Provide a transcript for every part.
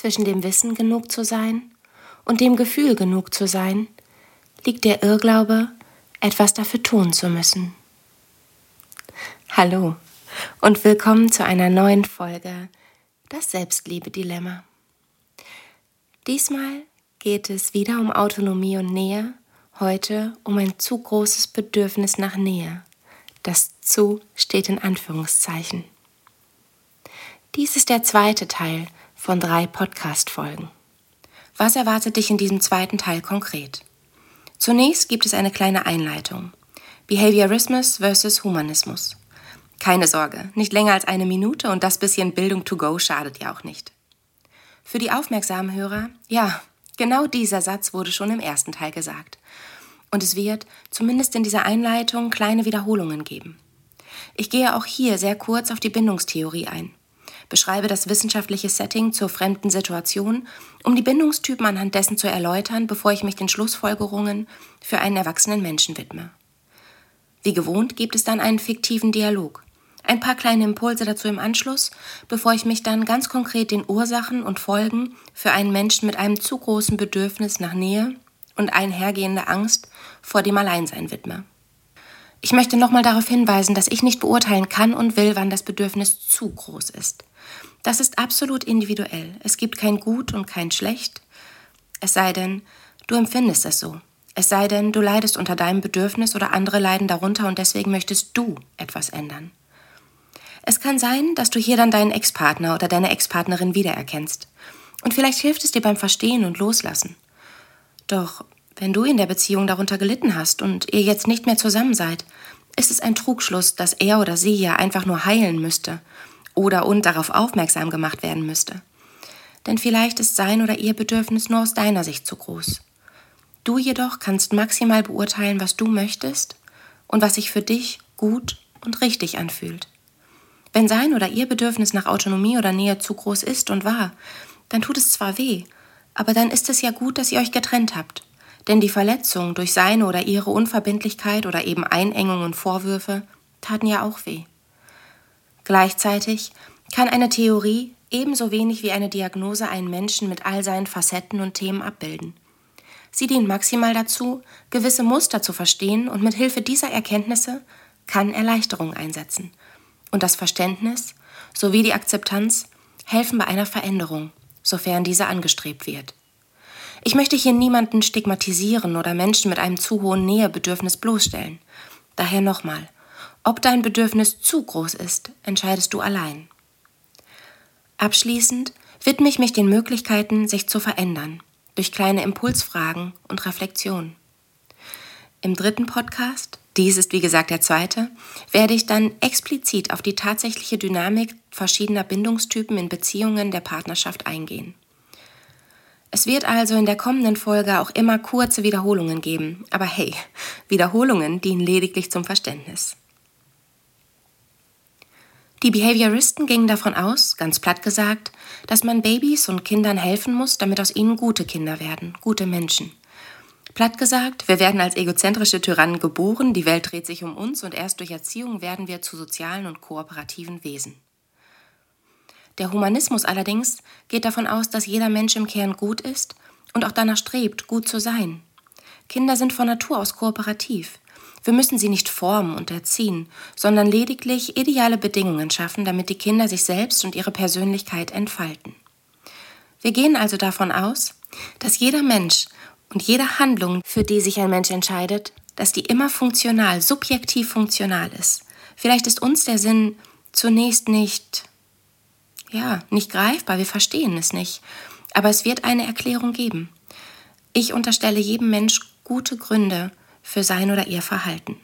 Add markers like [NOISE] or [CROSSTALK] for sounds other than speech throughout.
zwischen dem Wissen genug zu sein und dem Gefühl genug zu sein, liegt der Irrglaube, etwas dafür tun zu müssen. Hallo und willkommen zu einer neuen Folge Das Selbstliebe-Dilemma. Diesmal geht es wieder um Autonomie und Nähe, heute um ein zu großes Bedürfnis nach Nähe. Das zu steht in Anführungszeichen. Dies ist der zweite Teil von drei Podcast-Folgen. Was erwartet dich in diesem zweiten Teil konkret? Zunächst gibt es eine kleine Einleitung. Behaviorismus versus Humanismus. Keine Sorge, nicht länger als eine Minute und das bisschen Bildung to go schadet ja auch nicht. Für die aufmerksamen Hörer, ja, genau dieser Satz wurde schon im ersten Teil gesagt. Und es wird, zumindest in dieser Einleitung, kleine Wiederholungen geben. Ich gehe auch hier sehr kurz auf die Bindungstheorie ein, beschreibe das wissenschaftliche Setting zur fremden Situation, um die Bindungstypen anhand dessen zu erläutern, bevor ich mich den Schlussfolgerungen für einen erwachsenen Menschen widme. Wie gewohnt gibt es dann einen fiktiven Dialog. Ein paar kleine Impulse dazu im Anschluss, bevor ich mich dann ganz konkret den Ursachen und Folgen für einen Menschen mit einem zu großen Bedürfnis nach Nähe und einhergehende Angst vor dem Alleinsein widme. Ich möchte nochmal darauf hinweisen, dass ich nicht beurteilen kann und will, wann das Bedürfnis zu groß ist. Das ist absolut individuell. Es gibt kein Gut und kein Schlecht. Es sei denn, du empfindest es so. Es sei denn, du leidest unter deinem Bedürfnis oder andere leiden darunter und deswegen möchtest du etwas ändern. Es kann sein, dass du hier dann deinen Ex-Partner oder deine Ex-Partnerin wiedererkennst. Und vielleicht hilft es dir beim Verstehen und Loslassen. Doch wenn du in der Beziehung darunter gelitten hast und ihr jetzt nicht mehr zusammen seid, ist es ein Trugschluss, dass er oder sie ja einfach nur heilen müsste oder und darauf aufmerksam gemacht werden müsste. Denn vielleicht ist sein oder ihr Bedürfnis nur aus deiner Sicht zu groß. Du jedoch kannst maximal beurteilen, was du möchtest und was sich für dich gut und richtig anfühlt. Wenn sein oder ihr Bedürfnis nach Autonomie oder Nähe zu groß ist und war, dann tut es zwar weh, aber dann ist es ja gut, dass ihr euch getrennt habt. Denn die Verletzung durch seine oder ihre Unverbindlichkeit oder eben Einengung und Vorwürfe taten ja auch weh. Gleichzeitig kann eine Theorie ebenso wenig wie eine Diagnose einen Menschen mit all seinen Facetten und Themen abbilden. Sie dient maximal dazu, gewisse Muster zu verstehen und mit Hilfe dieser Erkenntnisse kann Erleichterung einsetzen und das Verständnis sowie die Akzeptanz helfen bei einer Veränderung, sofern diese angestrebt wird. Ich möchte hier niemanden stigmatisieren oder Menschen mit einem zu hohen Nähebedürfnis bloßstellen. Daher nochmal, ob dein Bedürfnis zu groß ist, entscheidest du allein. Abschließend widme ich mich den Möglichkeiten, sich zu verändern, durch kleine Impulsfragen und Reflexionen. Im dritten Podcast dies ist wie gesagt der zweite, werde ich dann explizit auf die tatsächliche Dynamik verschiedener Bindungstypen in Beziehungen der Partnerschaft eingehen. Es wird also in der kommenden Folge auch immer kurze Wiederholungen geben, aber hey, Wiederholungen dienen lediglich zum Verständnis. Die Behavioristen gingen davon aus, ganz platt gesagt, dass man Babys und Kindern helfen muss, damit aus ihnen gute Kinder werden, gute Menschen. Platt gesagt, wir werden als egozentrische Tyrannen geboren, die Welt dreht sich um uns und erst durch Erziehung werden wir zu sozialen und kooperativen Wesen. Der Humanismus allerdings geht davon aus, dass jeder Mensch im Kern gut ist und auch danach strebt, gut zu sein. Kinder sind von Natur aus kooperativ. Wir müssen sie nicht formen und erziehen, sondern lediglich ideale Bedingungen schaffen, damit die Kinder sich selbst und ihre Persönlichkeit entfalten. Wir gehen also davon aus, dass jeder Mensch und jede Handlung, für die sich ein Mensch entscheidet, dass die immer funktional, subjektiv funktional ist. Vielleicht ist uns der Sinn zunächst nicht, ja, nicht greifbar, wir verstehen es nicht. Aber es wird eine Erklärung geben. Ich unterstelle jedem Mensch gute Gründe für sein oder ihr Verhalten.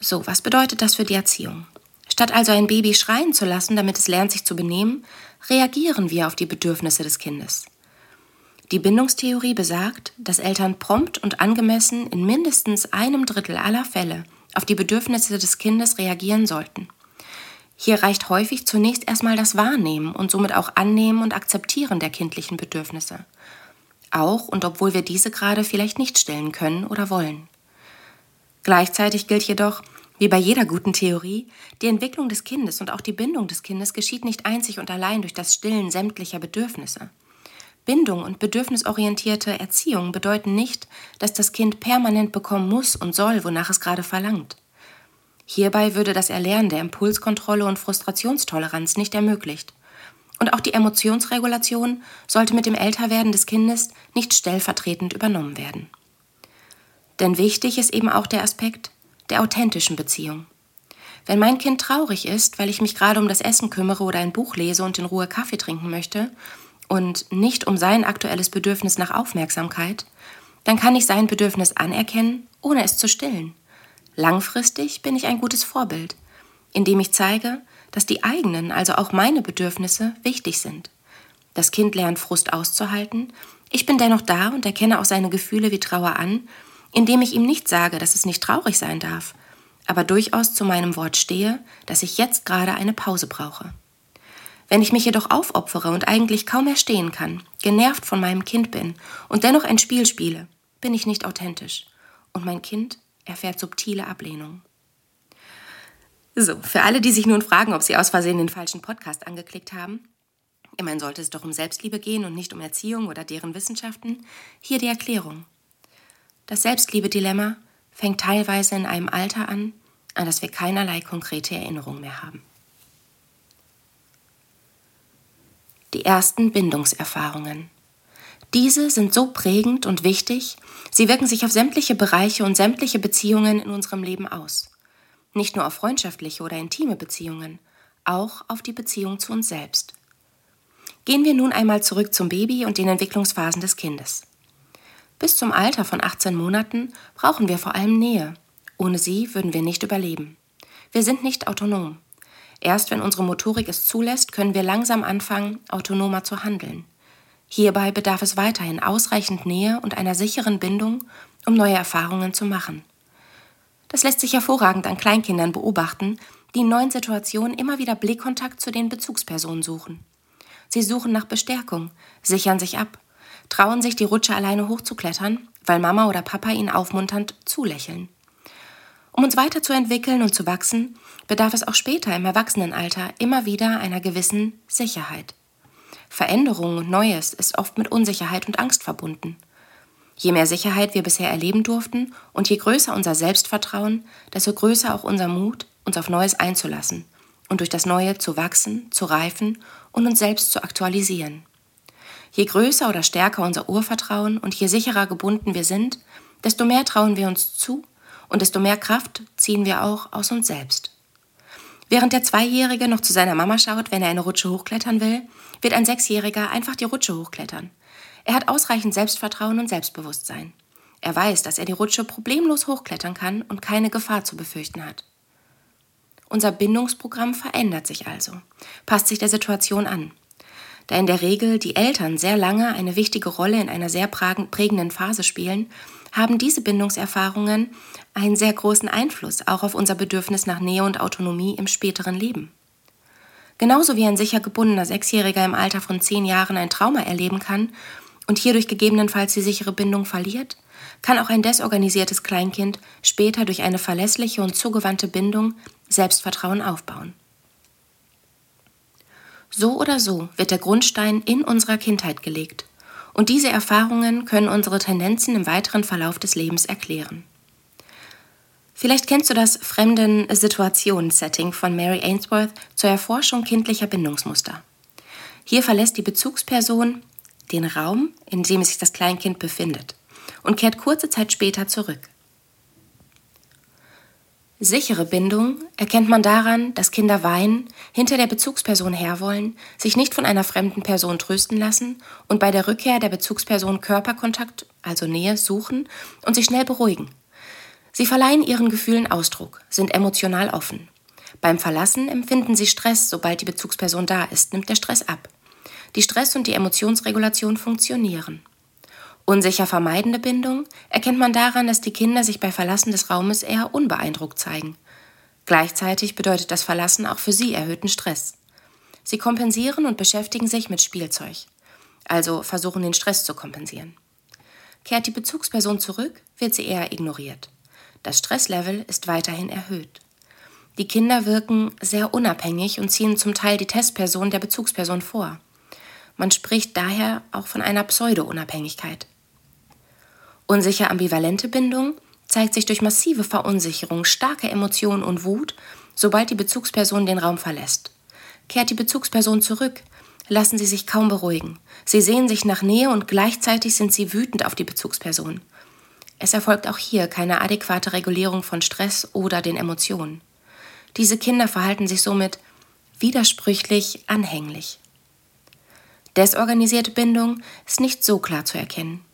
So, was bedeutet das für die Erziehung? Statt also ein Baby schreien zu lassen, damit es lernt, sich zu benehmen, reagieren wir auf die Bedürfnisse des Kindes. Die Bindungstheorie besagt, dass Eltern prompt und angemessen in mindestens einem Drittel aller Fälle auf die Bedürfnisse des Kindes reagieren sollten. Hier reicht häufig zunächst erstmal das Wahrnehmen und somit auch Annehmen und Akzeptieren der kindlichen Bedürfnisse. Auch und obwohl wir diese gerade vielleicht nicht stellen können oder wollen. Gleichzeitig gilt jedoch, wie bei jeder guten Theorie, die Entwicklung des Kindes und auch die Bindung des Kindes geschieht nicht einzig und allein durch das Stillen sämtlicher Bedürfnisse. Bindung und bedürfnisorientierte Erziehung bedeuten nicht, dass das Kind permanent bekommen muss und soll, wonach es gerade verlangt. Hierbei würde das Erlernen der Impulskontrolle und Frustrationstoleranz nicht ermöglicht. Und auch die Emotionsregulation sollte mit dem Älterwerden des Kindes nicht stellvertretend übernommen werden. Denn wichtig ist eben auch der Aspekt der authentischen Beziehung. Wenn mein Kind traurig ist, weil ich mich gerade um das Essen kümmere oder ein Buch lese und in Ruhe Kaffee trinken möchte, und nicht um sein aktuelles Bedürfnis nach Aufmerksamkeit, dann kann ich sein Bedürfnis anerkennen, ohne es zu stillen. Langfristig bin ich ein gutes Vorbild, indem ich zeige, dass die eigenen, also auch meine Bedürfnisse wichtig sind. Das Kind lernt Frust auszuhalten, ich bin dennoch da und erkenne auch seine Gefühle wie Trauer an, indem ich ihm nicht sage, dass es nicht traurig sein darf, aber durchaus zu meinem Wort stehe, dass ich jetzt gerade eine Pause brauche. Wenn ich mich jedoch aufopfere und eigentlich kaum mehr stehen kann, genervt von meinem Kind bin und dennoch ein Spiel spiele, bin ich nicht authentisch. Und mein Kind erfährt subtile Ablehnung. So, für alle, die sich nun fragen, ob sie aus Versehen den falschen Podcast angeklickt haben, immerhin sollte es doch um Selbstliebe gehen und nicht um Erziehung oder deren Wissenschaften, hier die Erklärung. Das Selbstliebe-Dilemma fängt teilweise in einem Alter an, an das wir keinerlei konkrete Erinnerung mehr haben. die ersten Bindungserfahrungen. Diese sind so prägend und wichtig, sie wirken sich auf sämtliche Bereiche und sämtliche Beziehungen in unserem Leben aus. Nicht nur auf freundschaftliche oder intime Beziehungen, auch auf die Beziehung zu uns selbst. Gehen wir nun einmal zurück zum Baby und den Entwicklungsphasen des Kindes. Bis zum Alter von 18 Monaten brauchen wir vor allem Nähe. Ohne sie würden wir nicht überleben. Wir sind nicht autonom. Erst wenn unsere Motorik es zulässt, können wir langsam anfangen, autonomer zu handeln. Hierbei bedarf es weiterhin ausreichend Nähe und einer sicheren Bindung, um neue Erfahrungen zu machen. Das lässt sich hervorragend an Kleinkindern beobachten, die in neuen Situationen immer wieder Blickkontakt zu den Bezugspersonen suchen. Sie suchen nach Bestärkung, sichern sich ab, trauen sich die Rutsche alleine hochzuklettern, weil Mama oder Papa ihnen aufmunternd zulächeln. Um uns weiterzuentwickeln und zu wachsen, bedarf es auch später im Erwachsenenalter immer wieder einer gewissen Sicherheit. Veränderung und Neues ist oft mit Unsicherheit und Angst verbunden. Je mehr Sicherheit wir bisher erleben durften und je größer unser Selbstvertrauen, desto größer auch unser Mut, uns auf Neues einzulassen und durch das Neue zu wachsen, zu reifen und uns selbst zu aktualisieren. Je größer oder stärker unser Urvertrauen und je sicherer gebunden wir sind, desto mehr trauen wir uns zu und desto mehr Kraft ziehen wir auch aus uns selbst. Während der Zweijährige noch zu seiner Mama schaut, wenn er eine Rutsche hochklettern will, wird ein Sechsjähriger einfach die Rutsche hochklettern. Er hat ausreichend Selbstvertrauen und Selbstbewusstsein. Er weiß, dass er die Rutsche problemlos hochklettern kann und keine Gefahr zu befürchten hat. Unser Bindungsprogramm verändert sich also, passt sich der Situation an. Da in der Regel die Eltern sehr lange eine wichtige Rolle in einer sehr prägenden Phase spielen, haben diese Bindungserfahrungen einen sehr großen Einfluss auch auf unser Bedürfnis nach Nähe und Autonomie im späteren Leben. Genauso wie ein sicher gebundener Sechsjähriger im Alter von zehn Jahren ein Trauma erleben kann und hierdurch gegebenenfalls die sichere Bindung verliert, kann auch ein desorganisiertes Kleinkind später durch eine verlässliche und zugewandte Bindung Selbstvertrauen aufbauen. So oder so wird der Grundstein in unserer Kindheit gelegt und diese Erfahrungen können unsere Tendenzen im weiteren Verlauf des Lebens erklären. Vielleicht kennst du das Fremden-Situationen-Setting von Mary Ainsworth zur Erforschung kindlicher Bindungsmuster. Hier verlässt die Bezugsperson den Raum, in dem sich das Kleinkind befindet, und kehrt kurze Zeit später zurück. Sichere Bindung erkennt man daran, dass Kinder weinen, hinter der Bezugsperson herwollen, sich nicht von einer fremden Person trösten lassen und bei der Rückkehr der Bezugsperson Körperkontakt, also Nähe, suchen und sich schnell beruhigen. Sie verleihen ihren Gefühlen Ausdruck, sind emotional offen. Beim Verlassen empfinden sie Stress, sobald die Bezugsperson da ist, nimmt der Stress ab. Die Stress- und die Emotionsregulation funktionieren. Unsicher vermeidende Bindung erkennt man daran, dass die Kinder sich bei Verlassen des Raumes eher unbeeindruckt zeigen. Gleichzeitig bedeutet das Verlassen auch für sie erhöhten Stress. Sie kompensieren und beschäftigen sich mit Spielzeug, also versuchen den Stress zu kompensieren. Kehrt die Bezugsperson zurück, wird sie eher ignoriert. Das Stresslevel ist weiterhin erhöht. Die Kinder wirken sehr unabhängig und ziehen zum Teil die Testperson der Bezugsperson vor. Man spricht daher auch von einer Pseudo-Unabhängigkeit. Unsicher ambivalente Bindung zeigt sich durch massive Verunsicherung, starke Emotionen und Wut, sobald die Bezugsperson den Raum verlässt. Kehrt die Bezugsperson zurück, lassen sie sich kaum beruhigen. Sie sehen sich nach Nähe und gleichzeitig sind sie wütend auf die Bezugsperson. Es erfolgt auch hier keine adäquate Regulierung von Stress oder den Emotionen. Diese Kinder verhalten sich somit widersprüchlich anhänglich. Desorganisierte Bindung ist nicht so klar zu erkennen.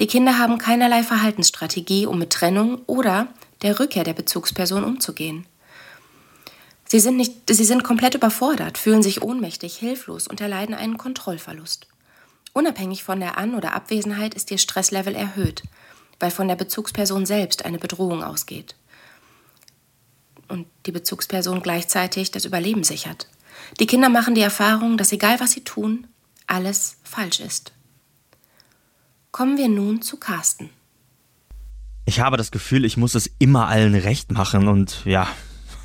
Die Kinder haben keinerlei Verhaltensstrategie, um mit Trennung oder der Rückkehr der Bezugsperson umzugehen. Sie sind, nicht, sie sind komplett überfordert, fühlen sich ohnmächtig, hilflos und erleiden einen Kontrollverlust. Unabhängig von der An- oder Abwesenheit ist ihr Stresslevel erhöht, weil von der Bezugsperson selbst eine Bedrohung ausgeht. Und die Bezugsperson gleichzeitig das Überleben sichert. Die Kinder machen die Erfahrung, dass egal was sie tun, alles falsch ist. Kommen wir nun zu Carsten. Ich habe das Gefühl, ich muss es immer allen recht machen und ja,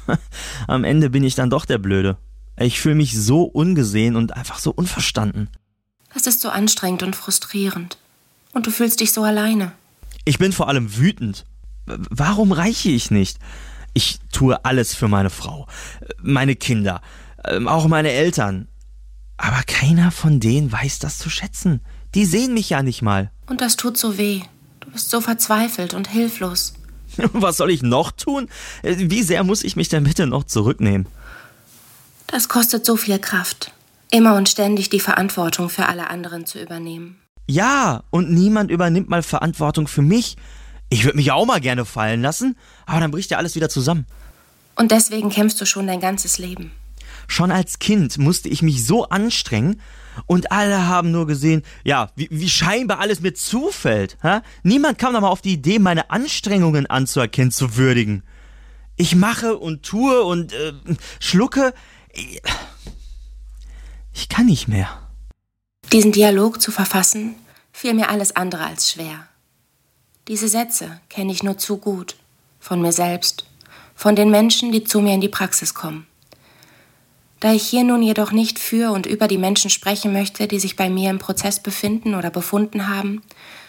[LAUGHS] Am Ende bin ich dann doch der Blöde. Ich fühle mich so ungesehen und einfach so unverstanden. Das ist so anstrengend und frustrierend. Und du fühlst dich so alleine. Ich bin vor allem wütend. Warum reiche ich nicht? Ich tue alles für meine Frau, meine Kinder, ähm, auch meine Eltern. Aber keiner von denen weiß das zu schätzen. Die sehen mich ja nicht mal. Und das tut so weh. Du bist so verzweifelt und hilflos. [LAUGHS] Was soll ich noch tun? Wie sehr muss ich mich denn bitte noch zurücknehmen? Das kostet so viel Kraft, immer und ständig die Verantwortung für alle anderen zu übernehmen. Ja, und niemand übernimmt mal Verantwortung für mich. Ich würde mich auch mal gerne fallen lassen, aber dann bricht ja alles wieder zusammen. Und deswegen kämpfst du schon dein ganzes Leben. Schon als Kind musste ich mich so anstrengen, und alle haben nur gesehen, ja, wie, wie scheinbar alles mir zufällt. Hä? Niemand kam doch mal auf die Idee, meine Anstrengungen anzuerkennen, zu würdigen. Ich mache und tue und äh, schlucke. Ich kann nicht mehr. Diesen Dialog zu verfassen, fiel mir alles andere als schwer. Diese Sätze kenne ich nur zu gut. Von mir selbst, von den Menschen, die zu mir in die Praxis kommen. Da ich hier nun jedoch nicht für und über die Menschen sprechen möchte, die sich bei mir im Prozess befinden oder befunden haben,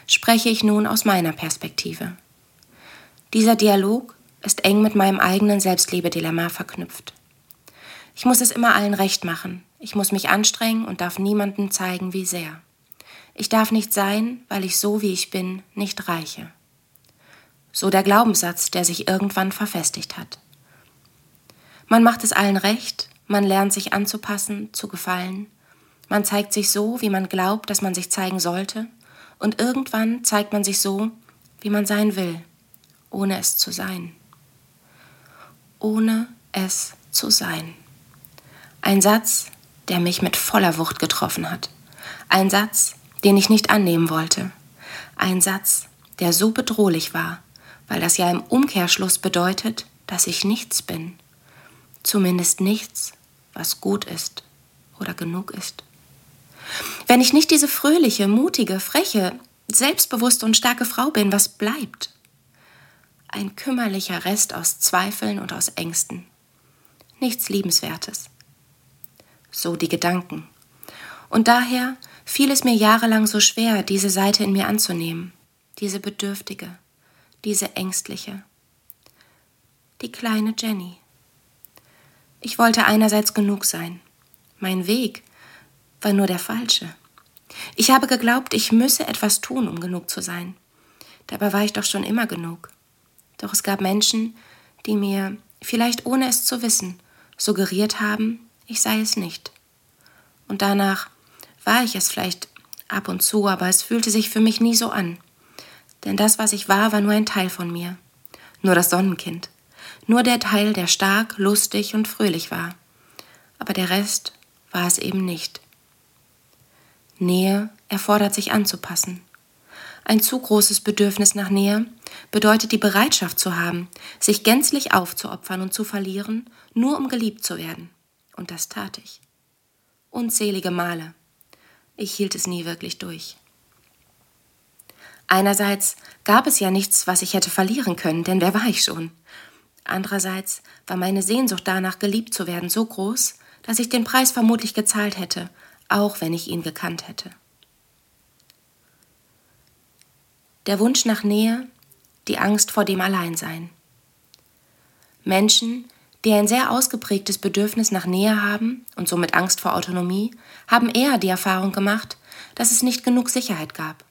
spreche ich nun aus meiner Perspektive. Dieser Dialog ist eng mit meinem eigenen Selbstliebe-Dilemma verknüpft. Ich muss es immer allen recht machen. Ich muss mich anstrengen und darf niemandem zeigen, wie sehr. Ich darf nicht sein, weil ich so wie ich bin nicht reiche. So der Glaubenssatz, der sich irgendwann verfestigt hat. Man macht es allen recht, man lernt sich anzupassen, zu gefallen. Man zeigt sich so, wie man glaubt, dass man sich zeigen sollte. Und irgendwann zeigt man sich so, wie man sein will, ohne es zu sein. Ohne es zu sein. Ein Satz, der mich mit voller Wucht getroffen hat. Ein Satz, den ich nicht annehmen wollte. Ein Satz, der so bedrohlich war, weil das ja im Umkehrschluss bedeutet, dass ich nichts bin zumindest nichts, was gut ist oder genug ist. Wenn ich nicht diese fröhliche, mutige, freche, selbstbewusste und starke Frau bin, was bleibt? Ein kümmerlicher Rest aus Zweifeln und aus Ängsten. Nichts Liebenswertes. So die Gedanken. Und daher fiel es mir jahrelang so schwer, diese Seite in mir anzunehmen, diese bedürftige, diese ängstliche. Die kleine Jenny. Ich wollte einerseits genug sein. Mein Weg war nur der falsche. Ich habe geglaubt, ich müsse etwas tun, um genug zu sein. Dabei war ich doch schon immer genug. Doch es gab Menschen, die mir, vielleicht ohne es zu wissen, suggeriert haben, ich sei es nicht. Und danach war ich es vielleicht ab und zu, aber es fühlte sich für mich nie so an. Denn das, was ich war, war nur ein Teil von mir. Nur das Sonnenkind nur der Teil, der stark, lustig und fröhlich war. Aber der Rest war es eben nicht. Nähe erfordert sich anzupassen. Ein zu großes Bedürfnis nach Nähe bedeutet die Bereitschaft zu haben, sich gänzlich aufzuopfern und zu verlieren, nur um geliebt zu werden. Und das tat ich. Unzählige Male. Ich hielt es nie wirklich durch. Einerseits gab es ja nichts, was ich hätte verlieren können, denn wer war ich schon? Andererseits war meine Sehnsucht danach, geliebt zu werden, so groß, dass ich den Preis vermutlich gezahlt hätte, auch wenn ich ihn gekannt hätte. Der Wunsch nach Nähe, die Angst vor dem Alleinsein. Menschen, die ein sehr ausgeprägtes Bedürfnis nach Nähe haben und somit Angst vor Autonomie, haben eher die Erfahrung gemacht, dass es nicht genug Sicherheit gab.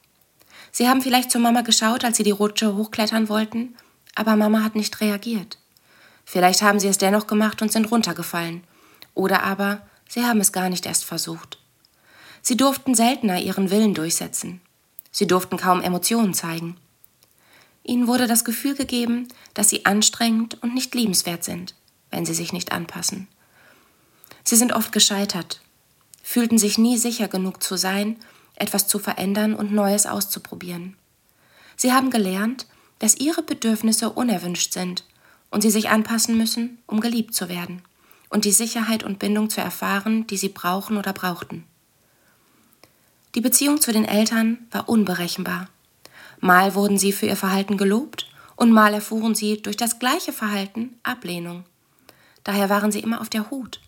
Sie haben vielleicht zur Mama geschaut, als sie die Rutsche hochklettern wollten, aber Mama hat nicht reagiert. Vielleicht haben sie es dennoch gemacht und sind runtergefallen. Oder aber sie haben es gar nicht erst versucht. Sie durften seltener ihren Willen durchsetzen. Sie durften kaum Emotionen zeigen. Ihnen wurde das Gefühl gegeben, dass sie anstrengend und nicht liebenswert sind, wenn sie sich nicht anpassen. Sie sind oft gescheitert, fühlten sich nie sicher genug zu sein, etwas zu verändern und Neues auszuprobieren. Sie haben gelernt, dass ihre Bedürfnisse unerwünscht sind und sie sich anpassen müssen, um geliebt zu werden und die Sicherheit und Bindung zu erfahren, die sie brauchen oder brauchten. Die Beziehung zu den Eltern war unberechenbar. Mal wurden sie für ihr Verhalten gelobt und mal erfuhren sie durch das gleiche Verhalten Ablehnung. Daher waren sie immer auf der Hut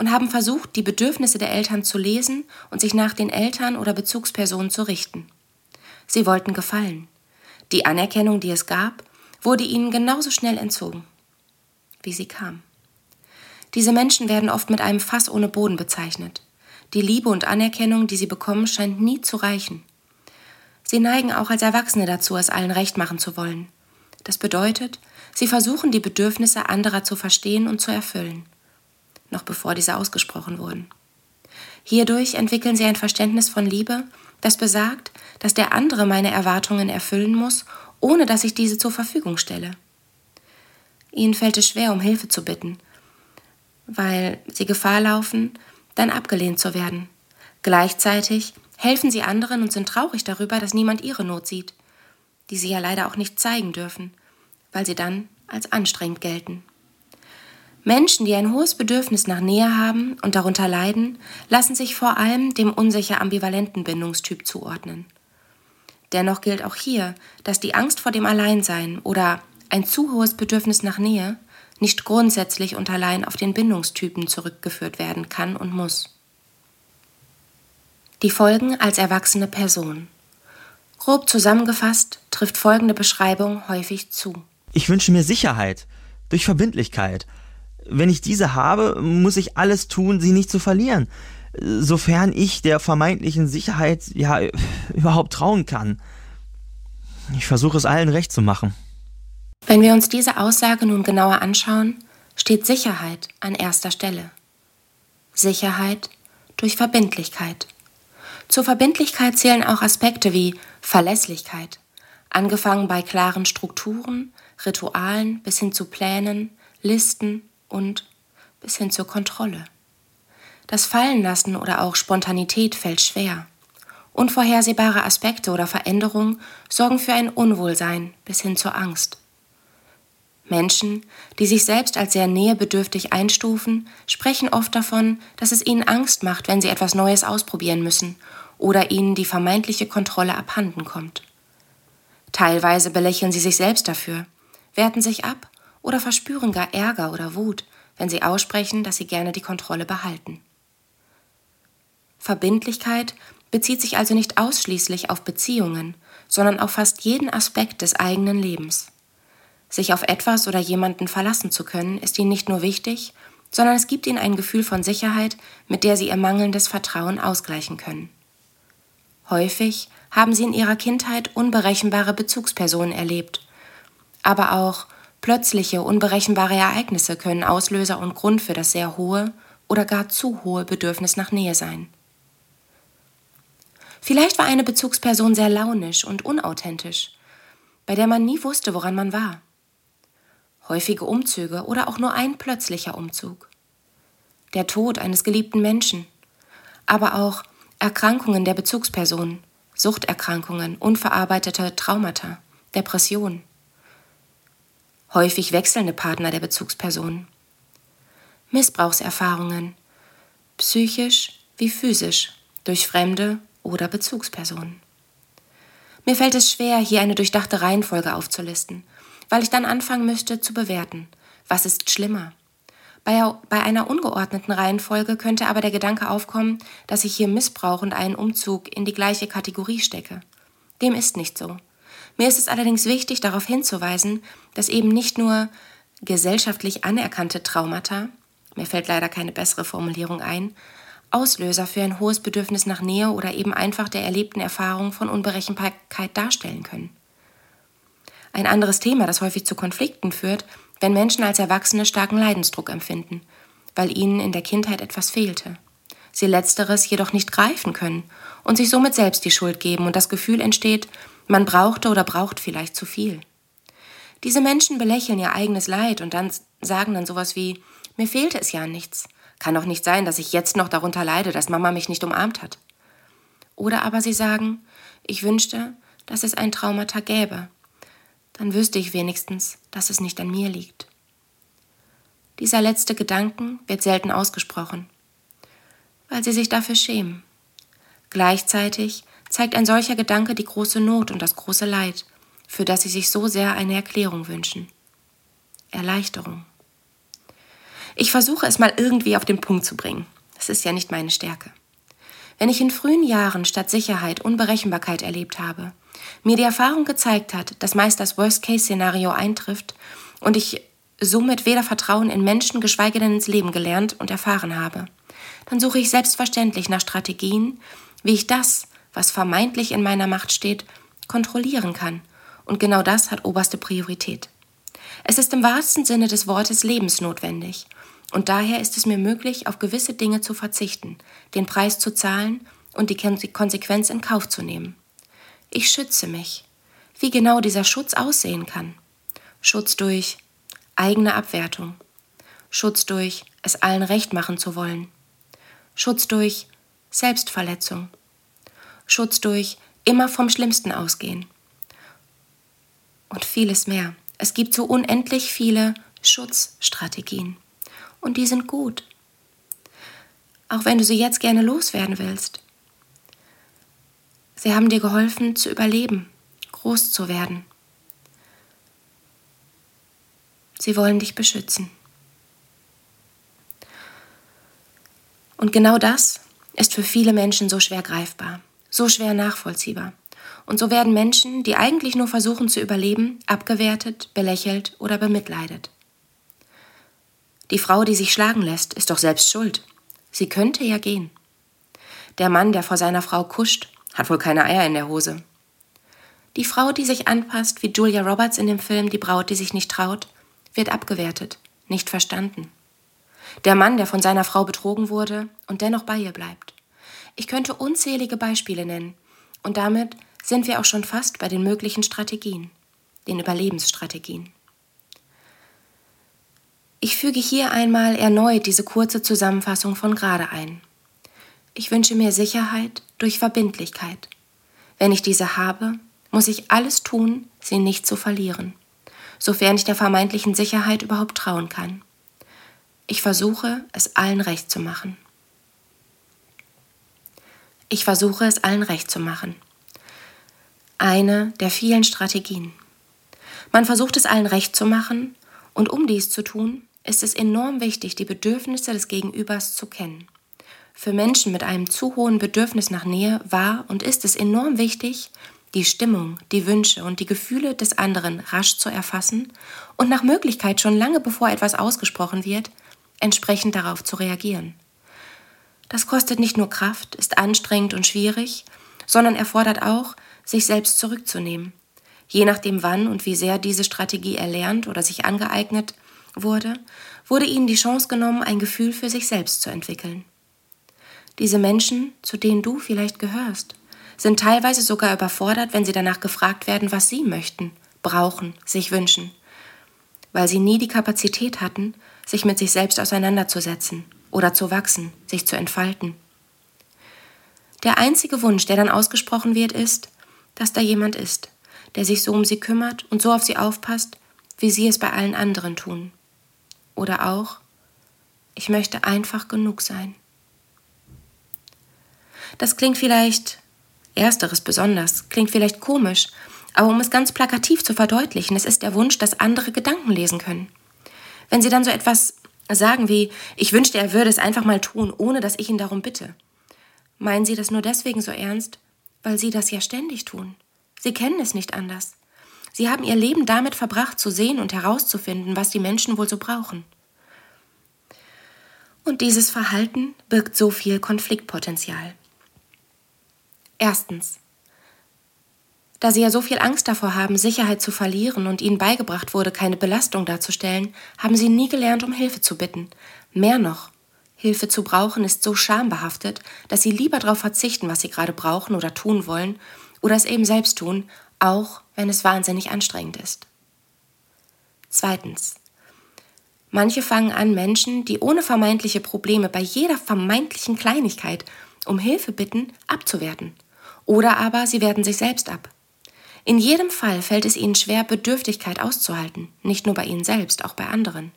und haben versucht, die Bedürfnisse der Eltern zu lesen und sich nach den Eltern oder Bezugspersonen zu richten. Sie wollten gefallen. Die Anerkennung, die es gab, wurde ihnen genauso schnell entzogen, wie sie kam. Diese Menschen werden oft mit einem Fass ohne Boden bezeichnet. Die Liebe und Anerkennung, die sie bekommen, scheint nie zu reichen. Sie neigen auch als Erwachsene dazu, es allen recht machen zu wollen. Das bedeutet, sie versuchen die Bedürfnisse anderer zu verstehen und zu erfüllen, noch bevor diese ausgesprochen wurden. Hierdurch entwickeln sie ein Verständnis von Liebe, das besagt, dass der andere meine Erwartungen erfüllen muss, ohne dass ich diese zur Verfügung stelle. Ihnen fällt es schwer, um Hilfe zu bitten, weil sie Gefahr laufen, dann abgelehnt zu werden. Gleichzeitig helfen sie anderen und sind traurig darüber, dass niemand ihre Not sieht, die sie ja leider auch nicht zeigen dürfen, weil sie dann als anstrengend gelten. Menschen, die ein hohes Bedürfnis nach Nähe haben und darunter leiden, lassen sich vor allem dem unsicher ambivalenten Bindungstyp zuordnen. Dennoch gilt auch hier, dass die Angst vor dem Alleinsein oder ein zu hohes Bedürfnis nach Nähe nicht grundsätzlich und allein auf den Bindungstypen zurückgeführt werden kann und muss. Die Folgen als erwachsene Person. Grob zusammengefasst trifft folgende Beschreibung häufig zu. Ich wünsche mir Sicherheit durch Verbindlichkeit. Wenn ich diese habe, muss ich alles tun, sie nicht zu verlieren, sofern ich der vermeintlichen Sicherheit ja [LAUGHS] überhaupt trauen kann. Ich versuche es allen recht zu machen. Wenn wir uns diese Aussage nun genauer anschauen, steht Sicherheit an erster Stelle. Sicherheit durch Verbindlichkeit. Zur Verbindlichkeit zählen auch Aspekte wie Verlässlichkeit, angefangen bei klaren Strukturen, Ritualen bis hin zu Plänen, Listen und bis hin zur Kontrolle. Das Fallenlassen oder auch Spontanität fällt schwer. Unvorhersehbare Aspekte oder Veränderungen sorgen für ein Unwohlsein bis hin zur Angst. Menschen, die sich selbst als sehr nähebedürftig einstufen, sprechen oft davon, dass es ihnen Angst macht, wenn sie etwas Neues ausprobieren müssen oder ihnen die vermeintliche Kontrolle abhanden kommt. Teilweise belächeln sie sich selbst dafür, werten sich ab oder verspüren gar Ärger oder Wut, wenn sie aussprechen, dass sie gerne die Kontrolle behalten. Verbindlichkeit bezieht sich also nicht ausschließlich auf Beziehungen, sondern auf fast jeden Aspekt des eigenen Lebens. Sich auf etwas oder jemanden verlassen zu können, ist ihnen nicht nur wichtig, sondern es gibt ihnen ein Gefühl von Sicherheit, mit der sie ihr mangelndes Vertrauen ausgleichen können. Häufig haben sie in ihrer Kindheit unberechenbare Bezugspersonen erlebt, aber auch plötzliche, unberechenbare Ereignisse können Auslöser und Grund für das sehr hohe oder gar zu hohe Bedürfnis nach Nähe sein. Vielleicht war eine Bezugsperson sehr launisch und unauthentisch, bei der man nie wusste, woran man war häufige Umzüge oder auch nur ein plötzlicher Umzug. Der Tod eines geliebten Menschen, aber auch Erkrankungen der Bezugsperson, Suchterkrankungen, unverarbeitete Traumata, Depressionen. Häufig wechselnde Partner der Bezugsperson. Missbrauchserfahrungen, psychisch wie physisch, durch Fremde oder Bezugspersonen. Mir fällt es schwer, hier eine durchdachte Reihenfolge aufzulisten, weil ich dann anfangen müsste zu bewerten, was ist schlimmer. Bei, bei einer ungeordneten Reihenfolge könnte aber der Gedanke aufkommen, dass ich hier Missbrauch und einen Umzug in die gleiche Kategorie stecke. Dem ist nicht so. Mir ist es allerdings wichtig, darauf hinzuweisen, dass eben nicht nur gesellschaftlich anerkannte Traumata, mir fällt leider keine bessere Formulierung ein, Auslöser für ein hohes Bedürfnis nach Nähe oder eben einfach der erlebten Erfahrung von Unberechenbarkeit darstellen können. Ein anderes Thema, das häufig zu Konflikten führt, wenn Menschen als Erwachsene starken Leidensdruck empfinden, weil ihnen in der Kindheit etwas fehlte. Sie letzteres jedoch nicht greifen können und sich somit selbst die Schuld geben und das Gefühl entsteht, man brauchte oder braucht vielleicht zu viel. Diese Menschen belächeln ihr eigenes Leid und dann sagen dann sowas wie, mir fehlte es ja an nichts. Kann doch nicht sein, dass ich jetzt noch darunter leide, dass Mama mich nicht umarmt hat. Oder aber sie sagen, ich wünschte, dass es ein Traumata gäbe. Dann wüsste ich wenigstens, dass es nicht an mir liegt. Dieser letzte Gedanken wird selten ausgesprochen, weil sie sich dafür schämen. Gleichzeitig zeigt ein solcher Gedanke die große Not und das große Leid, für das sie sich so sehr eine Erklärung wünschen. Erleichterung. Ich versuche es mal irgendwie auf den Punkt zu bringen. Das ist ja nicht meine Stärke. Wenn ich in frühen Jahren statt Sicherheit Unberechenbarkeit erlebt habe, mir die Erfahrung gezeigt hat, dass meist das Worst-Case-Szenario eintrifft und ich somit weder Vertrauen in Menschen, geschweige denn ins Leben gelernt und erfahren habe, dann suche ich selbstverständlich nach Strategien, wie ich das, was vermeintlich in meiner Macht steht, kontrollieren kann. Und genau das hat oberste Priorität. Es ist im wahrsten Sinne des Wortes lebensnotwendig. Und daher ist es mir möglich, auf gewisse Dinge zu verzichten, den Preis zu zahlen und die Konsequenz in Kauf zu nehmen. Ich schütze mich. Wie genau dieser Schutz aussehen kann. Schutz durch eigene Abwertung. Schutz durch es allen recht machen zu wollen. Schutz durch Selbstverletzung. Schutz durch immer vom Schlimmsten ausgehen. Und vieles mehr. Es gibt so unendlich viele Schutzstrategien. Und die sind gut. Auch wenn du sie jetzt gerne loswerden willst. Sie haben dir geholfen zu überleben, groß zu werden. Sie wollen dich beschützen. Und genau das ist für viele Menschen so schwer greifbar, so schwer nachvollziehbar. Und so werden Menschen, die eigentlich nur versuchen zu überleben, abgewertet, belächelt oder bemitleidet. Die Frau, die sich schlagen lässt, ist doch selbst schuld. Sie könnte ja gehen. Der Mann, der vor seiner Frau kuscht, hat wohl keine Eier in der Hose. Die Frau, die sich anpasst, wie Julia Roberts in dem Film Die Braut, die sich nicht traut, wird abgewertet, nicht verstanden. Der Mann, der von seiner Frau betrogen wurde und dennoch bei ihr bleibt. Ich könnte unzählige Beispiele nennen, und damit sind wir auch schon fast bei den möglichen Strategien, den Überlebensstrategien. Ich füge hier einmal erneut diese kurze Zusammenfassung von gerade ein. Ich wünsche mir Sicherheit durch Verbindlichkeit. Wenn ich diese habe, muss ich alles tun, sie nicht zu verlieren, sofern ich der vermeintlichen Sicherheit überhaupt trauen kann. Ich versuche, es allen recht zu machen. Ich versuche, es allen recht zu machen eine der vielen Strategien. Man versucht es allen recht zu machen, und um dies zu tun, ist es enorm wichtig, die Bedürfnisse des Gegenübers zu kennen. Für Menschen mit einem zu hohen Bedürfnis nach Nähe war und ist es enorm wichtig, die Stimmung, die Wünsche und die Gefühle des anderen rasch zu erfassen und nach Möglichkeit schon lange bevor etwas ausgesprochen wird, entsprechend darauf zu reagieren. Das kostet nicht nur Kraft, ist anstrengend und schwierig, sondern erfordert auch, sich selbst zurückzunehmen. Je nachdem, wann und wie sehr diese Strategie erlernt oder sich angeeignet wurde, wurde ihnen die Chance genommen, ein Gefühl für sich selbst zu entwickeln. Diese Menschen, zu denen du vielleicht gehörst, sind teilweise sogar überfordert, wenn sie danach gefragt werden, was sie möchten, brauchen, sich wünschen, weil sie nie die Kapazität hatten, sich mit sich selbst auseinanderzusetzen oder zu wachsen, sich zu entfalten. Der einzige Wunsch, der dann ausgesprochen wird, ist, dass da jemand ist, der sich so um sie kümmert und so auf sie aufpasst, wie sie es bei allen anderen tun. Oder auch, ich möchte einfach genug sein. Das klingt vielleicht, ersteres besonders, klingt vielleicht komisch, aber um es ganz plakativ zu verdeutlichen, es ist der Wunsch, dass andere Gedanken lesen können. Wenn sie dann so etwas Sagen wie, ich wünschte, er würde es einfach mal tun, ohne dass ich ihn darum bitte. Meinen Sie das nur deswegen so ernst, weil Sie das ja ständig tun? Sie kennen es nicht anders. Sie haben Ihr Leben damit verbracht, zu sehen und herauszufinden, was die Menschen wohl so brauchen. Und dieses Verhalten birgt so viel Konfliktpotenzial. Erstens. Da sie ja so viel Angst davor haben, Sicherheit zu verlieren und ihnen beigebracht wurde, keine Belastung darzustellen, haben sie nie gelernt, um Hilfe zu bitten. Mehr noch, Hilfe zu brauchen ist so schambehaftet, dass sie lieber darauf verzichten, was sie gerade brauchen oder tun wollen, oder es eben selbst tun, auch wenn es wahnsinnig anstrengend ist. Zweitens. Manche fangen an, Menschen, die ohne vermeintliche Probleme bei jeder vermeintlichen Kleinigkeit um Hilfe bitten, abzuwerten. Oder aber sie werten sich selbst ab. In jedem Fall fällt es ihnen schwer, Bedürftigkeit auszuhalten, nicht nur bei ihnen selbst, auch bei anderen.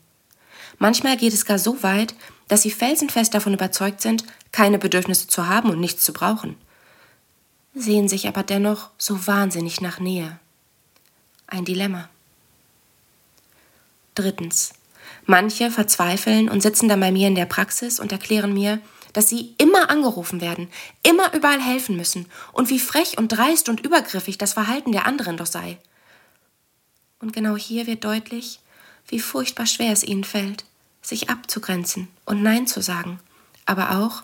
Manchmal geht es gar so weit, dass sie felsenfest davon überzeugt sind, keine Bedürfnisse zu haben und nichts zu brauchen, sehen sich aber dennoch so wahnsinnig nach Nähe. Ein Dilemma. Drittens. Manche verzweifeln und sitzen dann bei mir in der Praxis und erklären mir, dass sie immer angerufen werden, immer überall helfen müssen und wie frech und dreist und übergriffig das Verhalten der anderen doch sei. Und genau hier wird deutlich, wie furchtbar schwer es ihnen fällt, sich abzugrenzen und Nein zu sagen, aber auch,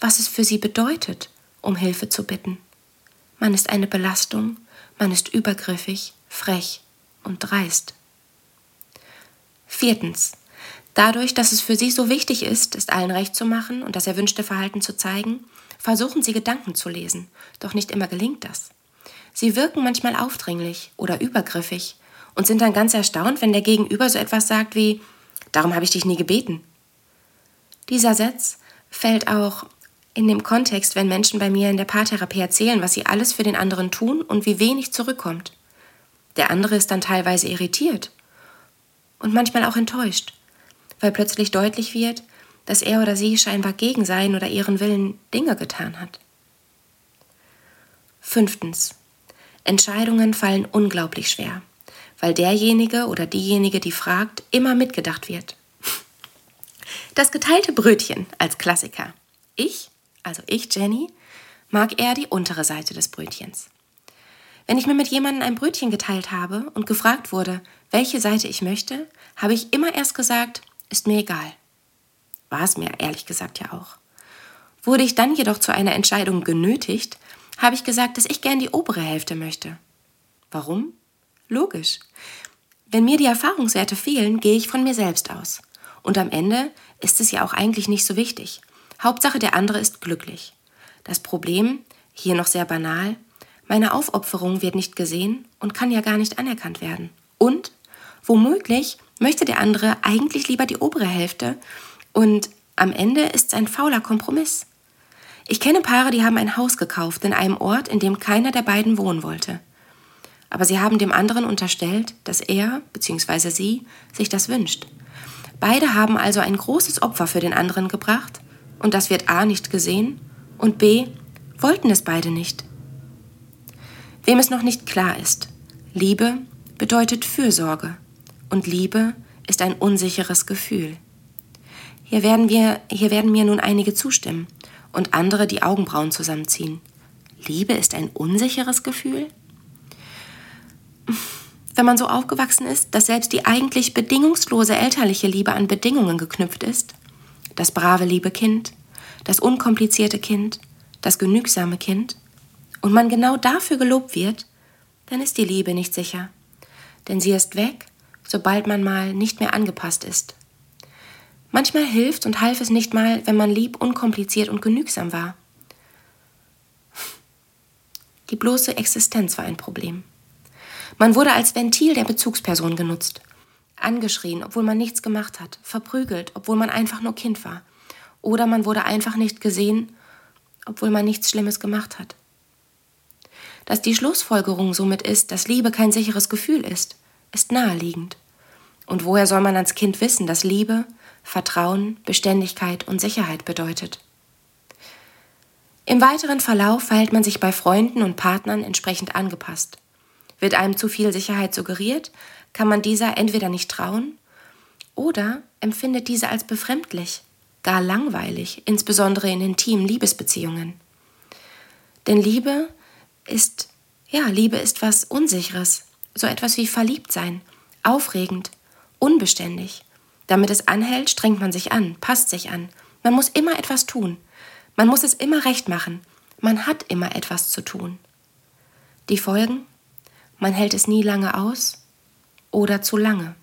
was es für sie bedeutet, um Hilfe zu bitten. Man ist eine Belastung, man ist übergriffig, frech und dreist. Viertens. Dadurch, dass es für sie so wichtig ist, es allen recht zu machen und das erwünschte Verhalten zu zeigen, versuchen sie Gedanken zu lesen, doch nicht immer gelingt das. Sie wirken manchmal aufdringlich oder übergriffig und sind dann ganz erstaunt, wenn der Gegenüber so etwas sagt wie Darum habe ich dich nie gebeten. Dieser Satz fällt auch in dem Kontext, wenn Menschen bei mir in der Paartherapie erzählen, was sie alles für den anderen tun und wie wenig zurückkommt. Der andere ist dann teilweise irritiert und manchmal auch enttäuscht, weil plötzlich deutlich wird, dass er oder sie scheinbar gegen seinen oder ihren Willen Dinge getan hat. Fünftens. Entscheidungen fallen unglaublich schwer weil derjenige oder diejenige, die fragt, immer mitgedacht wird. Das geteilte Brötchen als Klassiker. Ich, also ich, Jenny, mag eher die untere Seite des Brötchens. Wenn ich mir mit jemandem ein Brötchen geteilt habe und gefragt wurde, welche Seite ich möchte, habe ich immer erst gesagt, ist mir egal. War es mir ehrlich gesagt ja auch. Wurde ich dann jedoch zu einer Entscheidung genötigt, habe ich gesagt, dass ich gern die obere Hälfte möchte. Warum? Logisch. Wenn mir die Erfahrungswerte fehlen, gehe ich von mir selbst aus. Und am Ende ist es ja auch eigentlich nicht so wichtig. Hauptsache, der andere ist glücklich. Das Problem, hier noch sehr banal, meine Aufopferung wird nicht gesehen und kann ja gar nicht anerkannt werden. Und, womöglich, möchte der andere eigentlich lieber die obere Hälfte und am Ende ist es ein fauler Kompromiss. Ich kenne Paare, die haben ein Haus gekauft in einem Ort, in dem keiner der beiden wohnen wollte aber sie haben dem anderen unterstellt, dass er bzw. sie sich das wünscht. Beide haben also ein großes Opfer für den anderen gebracht, und das wird a nicht gesehen und b wollten es beide nicht. Wem es noch nicht klar ist, Liebe bedeutet Fürsorge und Liebe ist ein unsicheres Gefühl. Hier werden, wir, hier werden mir nun einige zustimmen und andere die Augenbrauen zusammenziehen. Liebe ist ein unsicheres Gefühl? wenn man so aufgewachsen ist, dass selbst die eigentlich bedingungslose elterliche Liebe an Bedingungen geknüpft ist, das brave liebe Kind, das unkomplizierte Kind, das genügsame Kind, und man genau dafür gelobt wird, dann ist die Liebe nicht sicher. Denn sie ist weg, sobald man mal nicht mehr angepasst ist. Manchmal hilft und half es nicht mal, wenn man lieb, unkompliziert und genügsam war. Die bloße Existenz war ein Problem. Man wurde als Ventil der Bezugsperson genutzt. Angeschrien, obwohl man nichts gemacht hat, verprügelt, obwohl man einfach nur Kind war. Oder man wurde einfach nicht gesehen, obwohl man nichts Schlimmes gemacht hat. Dass die Schlussfolgerung somit ist, dass Liebe kein sicheres Gefühl ist, ist naheliegend. Und woher soll man als Kind wissen, dass Liebe, Vertrauen, Beständigkeit und Sicherheit bedeutet? Im weiteren Verlauf verhält man sich bei Freunden und Partnern entsprechend angepasst. Wird einem zu viel Sicherheit suggeriert, kann man dieser entweder nicht trauen oder empfindet diese als befremdlich, gar langweilig, insbesondere in intimen Liebesbeziehungen. Denn Liebe ist, ja, Liebe ist was Unsicheres, so etwas wie verliebt sein, aufregend, unbeständig. Damit es anhält, strengt man sich an, passt sich an. Man muss immer etwas tun. Man muss es immer recht machen. Man hat immer etwas zu tun. Die Folgen? Man hält es nie lange aus oder zu lange.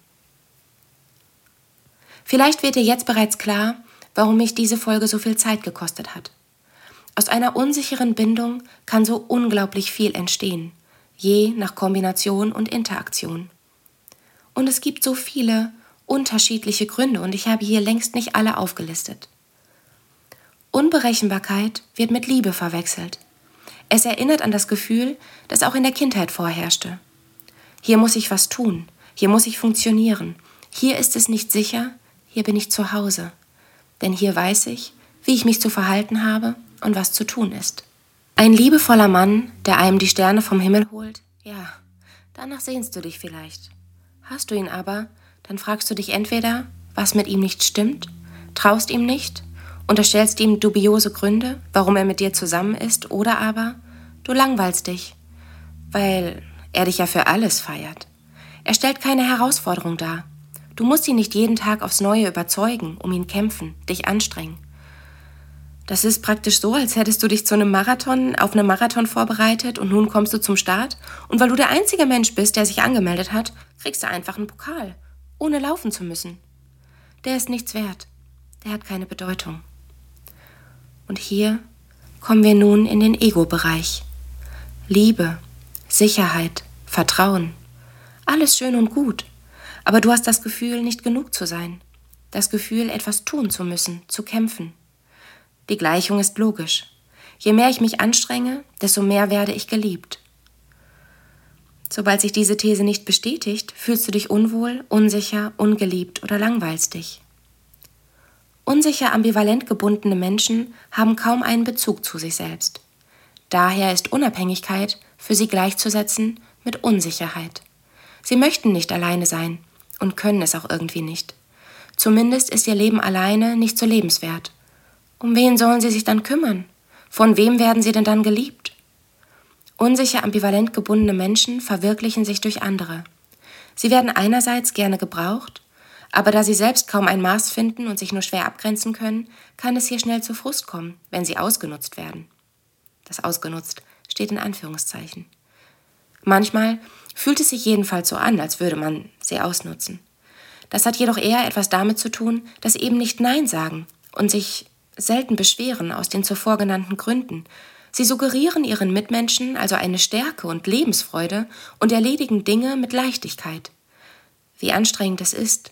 Vielleicht wird dir jetzt bereits klar, warum mich diese Folge so viel Zeit gekostet hat. Aus einer unsicheren Bindung kann so unglaublich viel entstehen, je nach Kombination und Interaktion. Und es gibt so viele unterschiedliche Gründe und ich habe hier längst nicht alle aufgelistet. Unberechenbarkeit wird mit Liebe verwechselt. Es erinnert an das Gefühl, das auch in der Kindheit vorherrschte. Hier muss ich was tun, hier muss ich funktionieren, hier ist es nicht sicher, hier bin ich zu Hause. Denn hier weiß ich, wie ich mich zu verhalten habe und was zu tun ist. Ein liebevoller Mann, der einem die Sterne vom Himmel holt, ja, danach sehnst du dich vielleicht. Hast du ihn aber, dann fragst du dich entweder, was mit ihm nicht stimmt, traust ihm nicht, unterstellst ihm dubiose Gründe, warum er mit dir zusammen ist, oder aber du langweilst dich, weil er dich ja für alles feiert. Er stellt keine Herausforderung dar. Du musst ihn nicht jeden Tag aufs Neue überzeugen, um ihn kämpfen, dich anstrengen. Das ist praktisch so, als hättest du dich zu einem Marathon, auf einem Marathon vorbereitet und nun kommst du zum Start. Und weil du der einzige Mensch bist, der sich angemeldet hat, kriegst du einfach einen Pokal, ohne laufen zu müssen. Der ist nichts wert. Der hat keine Bedeutung. Und hier kommen wir nun in den Ego-Bereich. Liebe, Sicherheit, Vertrauen. Alles schön und gut. Aber du hast das Gefühl, nicht genug zu sein. Das Gefühl, etwas tun zu müssen, zu kämpfen. Die Gleichung ist logisch. Je mehr ich mich anstrenge, desto mehr werde ich geliebt. Sobald sich diese These nicht bestätigt, fühlst du dich unwohl, unsicher, ungeliebt oder langweilst dich. Unsicher ambivalent gebundene Menschen haben kaum einen Bezug zu sich selbst. Daher ist Unabhängigkeit für sie gleichzusetzen mit Unsicherheit. Sie möchten nicht alleine sein und können es auch irgendwie nicht. Zumindest ist ihr Leben alleine nicht so lebenswert. Um wen sollen sie sich dann kümmern? Von wem werden sie denn dann geliebt? Unsicher ambivalent gebundene Menschen verwirklichen sich durch andere. Sie werden einerseits gerne gebraucht, aber da sie selbst kaum ein Maß finden und sich nur schwer abgrenzen können, kann es hier schnell zu Frust kommen, wenn sie ausgenutzt werden. Das ausgenutzt steht in Anführungszeichen. Manchmal fühlt es sich jedenfalls so an, als würde man sie ausnutzen. Das hat jedoch eher etwas damit zu tun, dass eben nicht Nein sagen und sich selten beschweren aus den zuvor genannten Gründen. Sie suggerieren ihren Mitmenschen also eine Stärke und Lebensfreude und erledigen Dinge mit Leichtigkeit. Wie anstrengend es ist,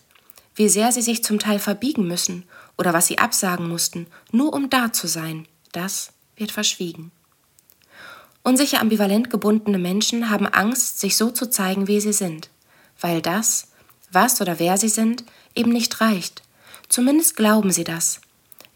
wie sehr sie sich zum Teil verbiegen müssen oder was sie absagen mussten, nur um da zu sein, das wird verschwiegen. Unsicher ambivalent gebundene Menschen haben Angst, sich so zu zeigen, wie sie sind, weil das, was oder wer sie sind, eben nicht reicht. Zumindest glauben sie das,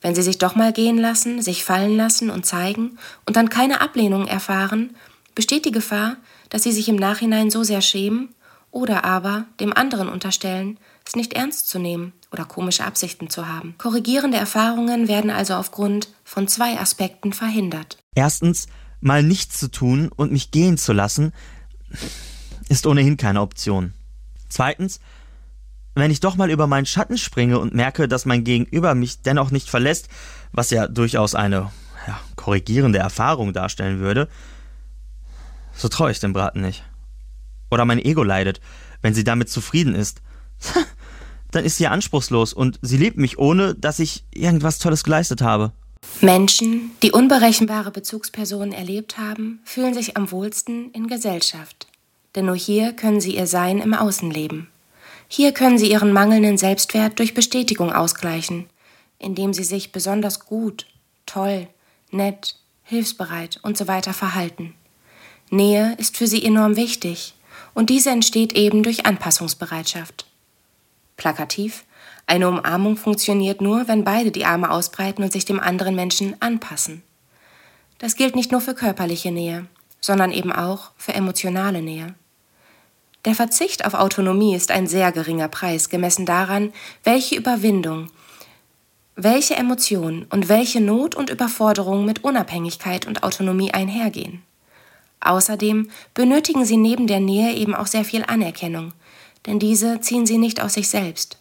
wenn sie sich doch mal gehen lassen, sich fallen lassen und zeigen und dann keine Ablehnung erfahren, besteht die Gefahr, dass sie sich im Nachhinein so sehr schämen oder aber dem anderen unterstellen, es nicht ernst zu nehmen oder komische Absichten zu haben. Korrigierende Erfahrungen werden also aufgrund von zwei Aspekten verhindert. Erstens, mal nichts zu tun und mich gehen zu lassen, ist ohnehin keine Option. Zweitens, wenn ich doch mal über meinen Schatten springe und merke, dass mein Gegenüber mich dennoch nicht verlässt, was ja durchaus eine ja, korrigierende Erfahrung darstellen würde, so traue ich dem Braten nicht. Oder mein Ego leidet, wenn sie damit zufrieden ist. [LAUGHS] Dann ist sie anspruchslos und sie liebt mich, ohne dass ich irgendwas Tolles geleistet habe. Menschen, die unberechenbare Bezugspersonen erlebt haben, fühlen sich am wohlsten in Gesellschaft. Denn nur hier können sie ihr Sein im Außen leben. Hier können sie ihren mangelnden Selbstwert durch Bestätigung ausgleichen, indem sie sich besonders gut, toll, nett, hilfsbereit und so weiter verhalten. Nähe ist für sie enorm wichtig und diese entsteht eben durch Anpassungsbereitschaft. Plakativ, eine Umarmung funktioniert nur, wenn beide die Arme ausbreiten und sich dem anderen Menschen anpassen. Das gilt nicht nur für körperliche Nähe, sondern eben auch für emotionale Nähe. Der Verzicht auf Autonomie ist ein sehr geringer Preis, gemessen daran, welche Überwindung, welche Emotionen und welche Not und Überforderung mit Unabhängigkeit und Autonomie einhergehen. Außerdem benötigen sie neben der Nähe eben auch sehr viel Anerkennung, denn diese ziehen sie nicht aus sich selbst.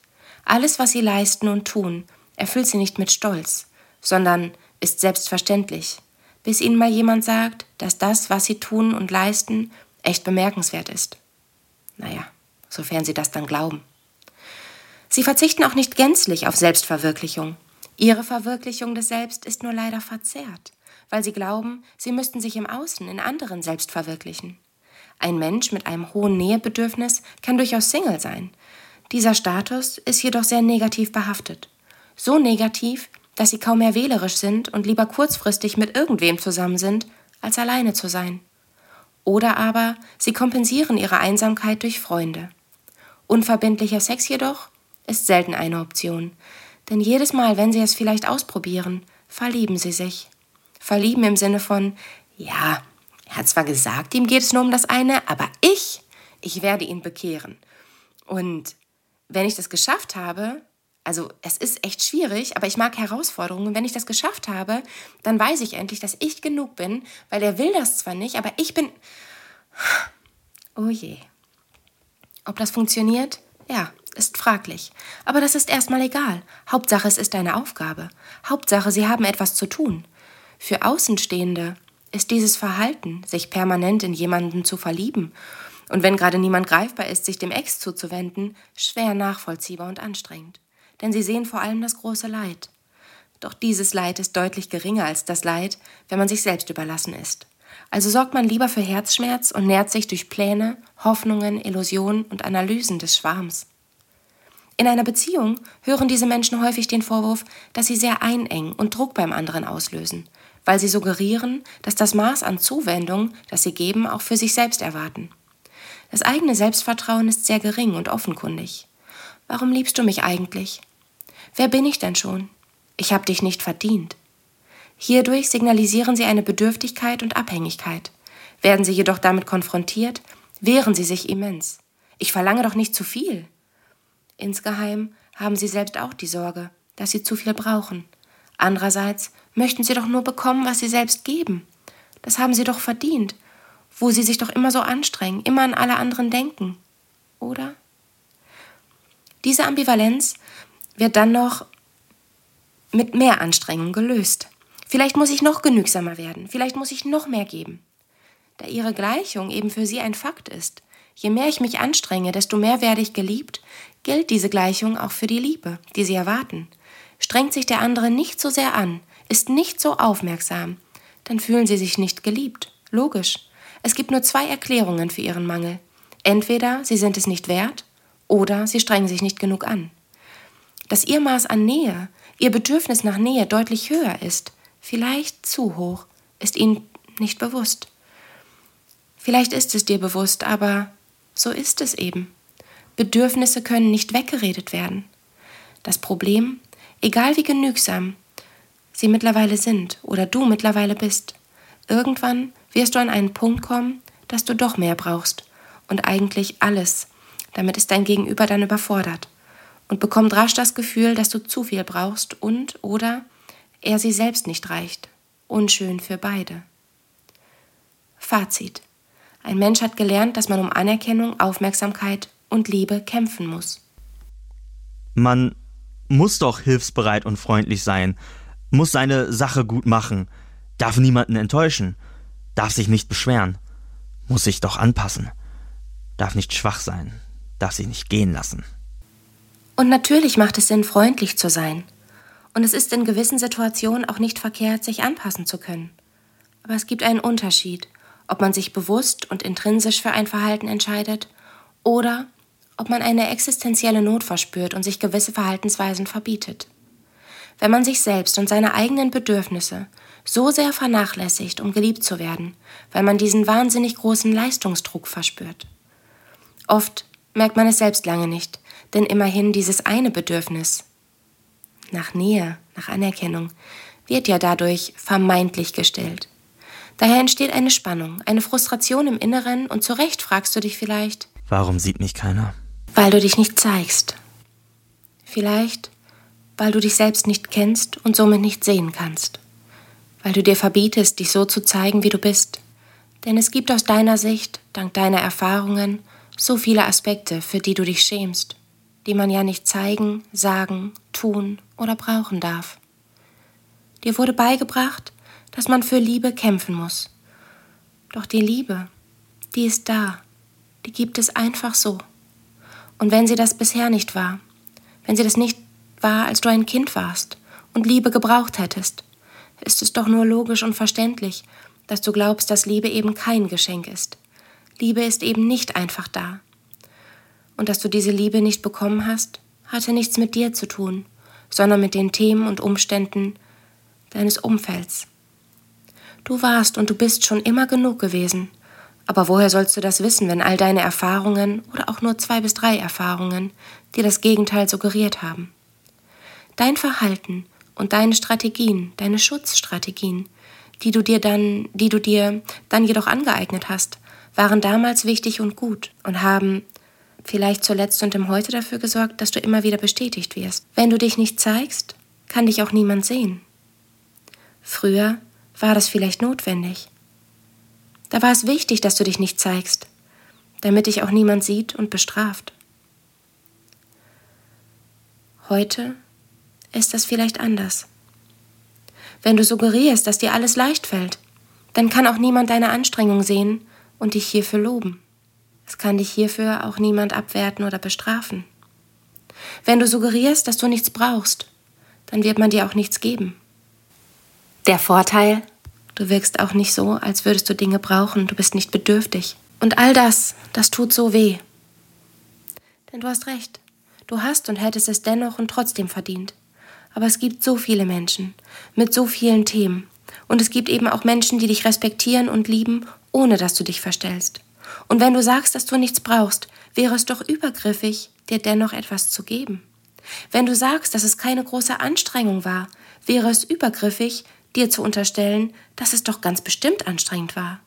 Alles, was sie leisten und tun, erfüllt sie nicht mit Stolz, sondern ist selbstverständlich, bis ihnen mal jemand sagt, dass das, was sie tun und leisten, echt bemerkenswert ist. Naja, sofern sie das dann glauben. Sie verzichten auch nicht gänzlich auf Selbstverwirklichung. Ihre Verwirklichung des Selbst ist nur leider verzerrt, weil sie glauben, sie müssten sich im Außen in anderen selbst verwirklichen. Ein Mensch mit einem hohen Nähebedürfnis kann durchaus Single sein. Dieser Status ist jedoch sehr negativ behaftet. So negativ, dass sie kaum mehr wählerisch sind und lieber kurzfristig mit irgendwem zusammen sind, als alleine zu sein. Oder aber sie kompensieren ihre Einsamkeit durch Freunde. Unverbindlicher Sex jedoch ist selten eine Option, denn jedes Mal, wenn sie es vielleicht ausprobieren, verlieben sie sich. Verlieben im Sinne von, ja, er hat zwar gesagt, ihm geht es nur um das eine, aber ich, ich werde ihn bekehren. Und wenn ich das geschafft habe, also es ist echt schwierig, aber ich mag Herausforderungen. Wenn ich das geschafft habe, dann weiß ich endlich, dass ich genug bin, weil er will das zwar nicht, aber ich bin... Oh je. Ob das funktioniert? Ja, ist fraglich. Aber das ist erstmal egal. Hauptsache, es ist eine Aufgabe. Hauptsache, Sie haben etwas zu tun. Für Außenstehende ist dieses Verhalten, sich permanent in jemanden zu verlieben und wenn gerade niemand greifbar ist, sich dem Ex zuzuwenden, schwer nachvollziehbar und anstrengend denn sie sehen vor allem das große Leid. Doch dieses Leid ist deutlich geringer als das Leid, wenn man sich selbst überlassen ist. Also sorgt man lieber für Herzschmerz und nährt sich durch Pläne, Hoffnungen, Illusionen und Analysen des Schwarms. In einer Beziehung hören diese Menschen häufig den Vorwurf, dass sie sehr einengen und Druck beim anderen auslösen, weil sie suggerieren, dass das Maß an Zuwendung, das sie geben, auch für sich selbst erwarten. Das eigene Selbstvertrauen ist sehr gering und offenkundig. Warum liebst du mich eigentlich? Wer bin ich denn schon? Ich habe dich nicht verdient. Hierdurch signalisieren sie eine Bedürftigkeit und Abhängigkeit. Werden sie jedoch damit konfrontiert, wehren sie sich immens. Ich verlange doch nicht zu viel. Insgeheim haben sie selbst auch die Sorge, dass sie zu viel brauchen. Andererseits möchten sie doch nur bekommen, was sie selbst geben. Das haben sie doch verdient, wo sie sich doch immer so anstrengen, immer an alle anderen denken. Oder? Diese Ambivalenz wird dann noch mit mehr Anstrengung gelöst. Vielleicht muss ich noch genügsamer werden, vielleicht muss ich noch mehr geben. Da ihre Gleichung eben für sie ein Fakt ist, je mehr ich mich anstrenge, desto mehr werde ich geliebt, gilt diese Gleichung auch für die Liebe, die sie erwarten. Strengt sich der andere nicht so sehr an, ist nicht so aufmerksam, dann fühlen sie sich nicht geliebt. Logisch. Es gibt nur zwei Erklärungen für ihren Mangel. Entweder sie sind es nicht wert oder sie strengen sich nicht genug an dass ihr Maß an Nähe, ihr Bedürfnis nach Nähe deutlich höher ist, vielleicht zu hoch, ist ihnen nicht bewusst. Vielleicht ist es dir bewusst, aber so ist es eben. Bedürfnisse können nicht weggeredet werden. Das Problem, egal wie genügsam sie mittlerweile sind oder du mittlerweile bist, irgendwann wirst du an einen Punkt kommen, dass du doch mehr brauchst und eigentlich alles. Damit ist dein Gegenüber dann überfordert und bekommt rasch das Gefühl, dass du zu viel brauchst und oder er sie selbst nicht reicht. Unschön für beide. Fazit. Ein Mensch hat gelernt, dass man um Anerkennung, Aufmerksamkeit und Liebe kämpfen muss. Man muss doch hilfsbereit und freundlich sein, muss seine Sache gut machen, darf niemanden enttäuschen, darf sich nicht beschweren, muss sich doch anpassen, darf nicht schwach sein, darf sich nicht gehen lassen. Und natürlich macht es Sinn, freundlich zu sein. Und es ist in gewissen Situationen auch nicht verkehrt, sich anpassen zu können. Aber es gibt einen Unterschied, ob man sich bewusst und intrinsisch für ein Verhalten entscheidet oder ob man eine existenzielle Not verspürt und sich gewisse Verhaltensweisen verbietet. Wenn man sich selbst und seine eigenen Bedürfnisse so sehr vernachlässigt, um geliebt zu werden, weil man diesen wahnsinnig großen Leistungsdruck verspürt. Oft merkt man es selbst lange nicht, denn immerhin dieses eine Bedürfnis nach Nähe, nach Anerkennung, wird ja dadurch vermeintlich gestillt. Daher entsteht eine Spannung, eine Frustration im Inneren und zu Recht fragst du dich vielleicht, Warum sieht mich keiner? Weil du dich nicht zeigst. Vielleicht, weil du dich selbst nicht kennst und somit nicht sehen kannst. Weil du dir verbietest, dich so zu zeigen, wie du bist. Denn es gibt aus deiner Sicht, dank deiner Erfahrungen, so viele Aspekte, für die du dich schämst, die man ja nicht zeigen, sagen, tun oder brauchen darf. Dir wurde beigebracht, dass man für Liebe kämpfen muss. Doch die Liebe, die ist da, die gibt es einfach so. Und wenn sie das bisher nicht war, wenn sie das nicht war, als du ein Kind warst und Liebe gebraucht hättest, ist es doch nur logisch und verständlich, dass du glaubst, dass Liebe eben kein Geschenk ist. Liebe ist eben nicht einfach da. Und dass du diese Liebe nicht bekommen hast, hatte nichts mit dir zu tun, sondern mit den Themen und Umständen deines Umfelds. Du warst und du bist schon immer genug gewesen. Aber woher sollst du das wissen, wenn all deine Erfahrungen oder auch nur zwei bis drei Erfahrungen dir das Gegenteil suggeriert haben? Dein Verhalten und deine Strategien, deine Schutzstrategien, die du dir dann, die du dir dann jedoch angeeignet hast, waren damals wichtig und gut und haben vielleicht zuletzt und im Heute dafür gesorgt, dass du immer wieder bestätigt wirst. Wenn du dich nicht zeigst, kann dich auch niemand sehen. Früher war das vielleicht notwendig. Da war es wichtig, dass du dich nicht zeigst, damit dich auch niemand sieht und bestraft. Heute ist das vielleicht anders. Wenn du suggerierst, dass dir alles leicht fällt, dann kann auch niemand deine Anstrengung sehen und dich hierfür loben. Es kann dich hierfür auch niemand abwerten oder bestrafen. Wenn du suggerierst, dass du nichts brauchst, dann wird man dir auch nichts geben. Der Vorteil, du wirkst auch nicht so, als würdest du Dinge brauchen, du bist nicht bedürftig. Und all das, das tut so weh. Denn du hast recht, du hast und hättest es dennoch und trotzdem verdient. Aber es gibt so viele Menschen mit so vielen Themen. Und es gibt eben auch Menschen, die dich respektieren und lieben, ohne dass du dich verstellst. Und wenn du sagst, dass du nichts brauchst, wäre es doch übergriffig, dir dennoch etwas zu geben. Wenn du sagst, dass es keine große Anstrengung war, wäre es übergriffig, dir zu unterstellen, dass es doch ganz bestimmt anstrengend war.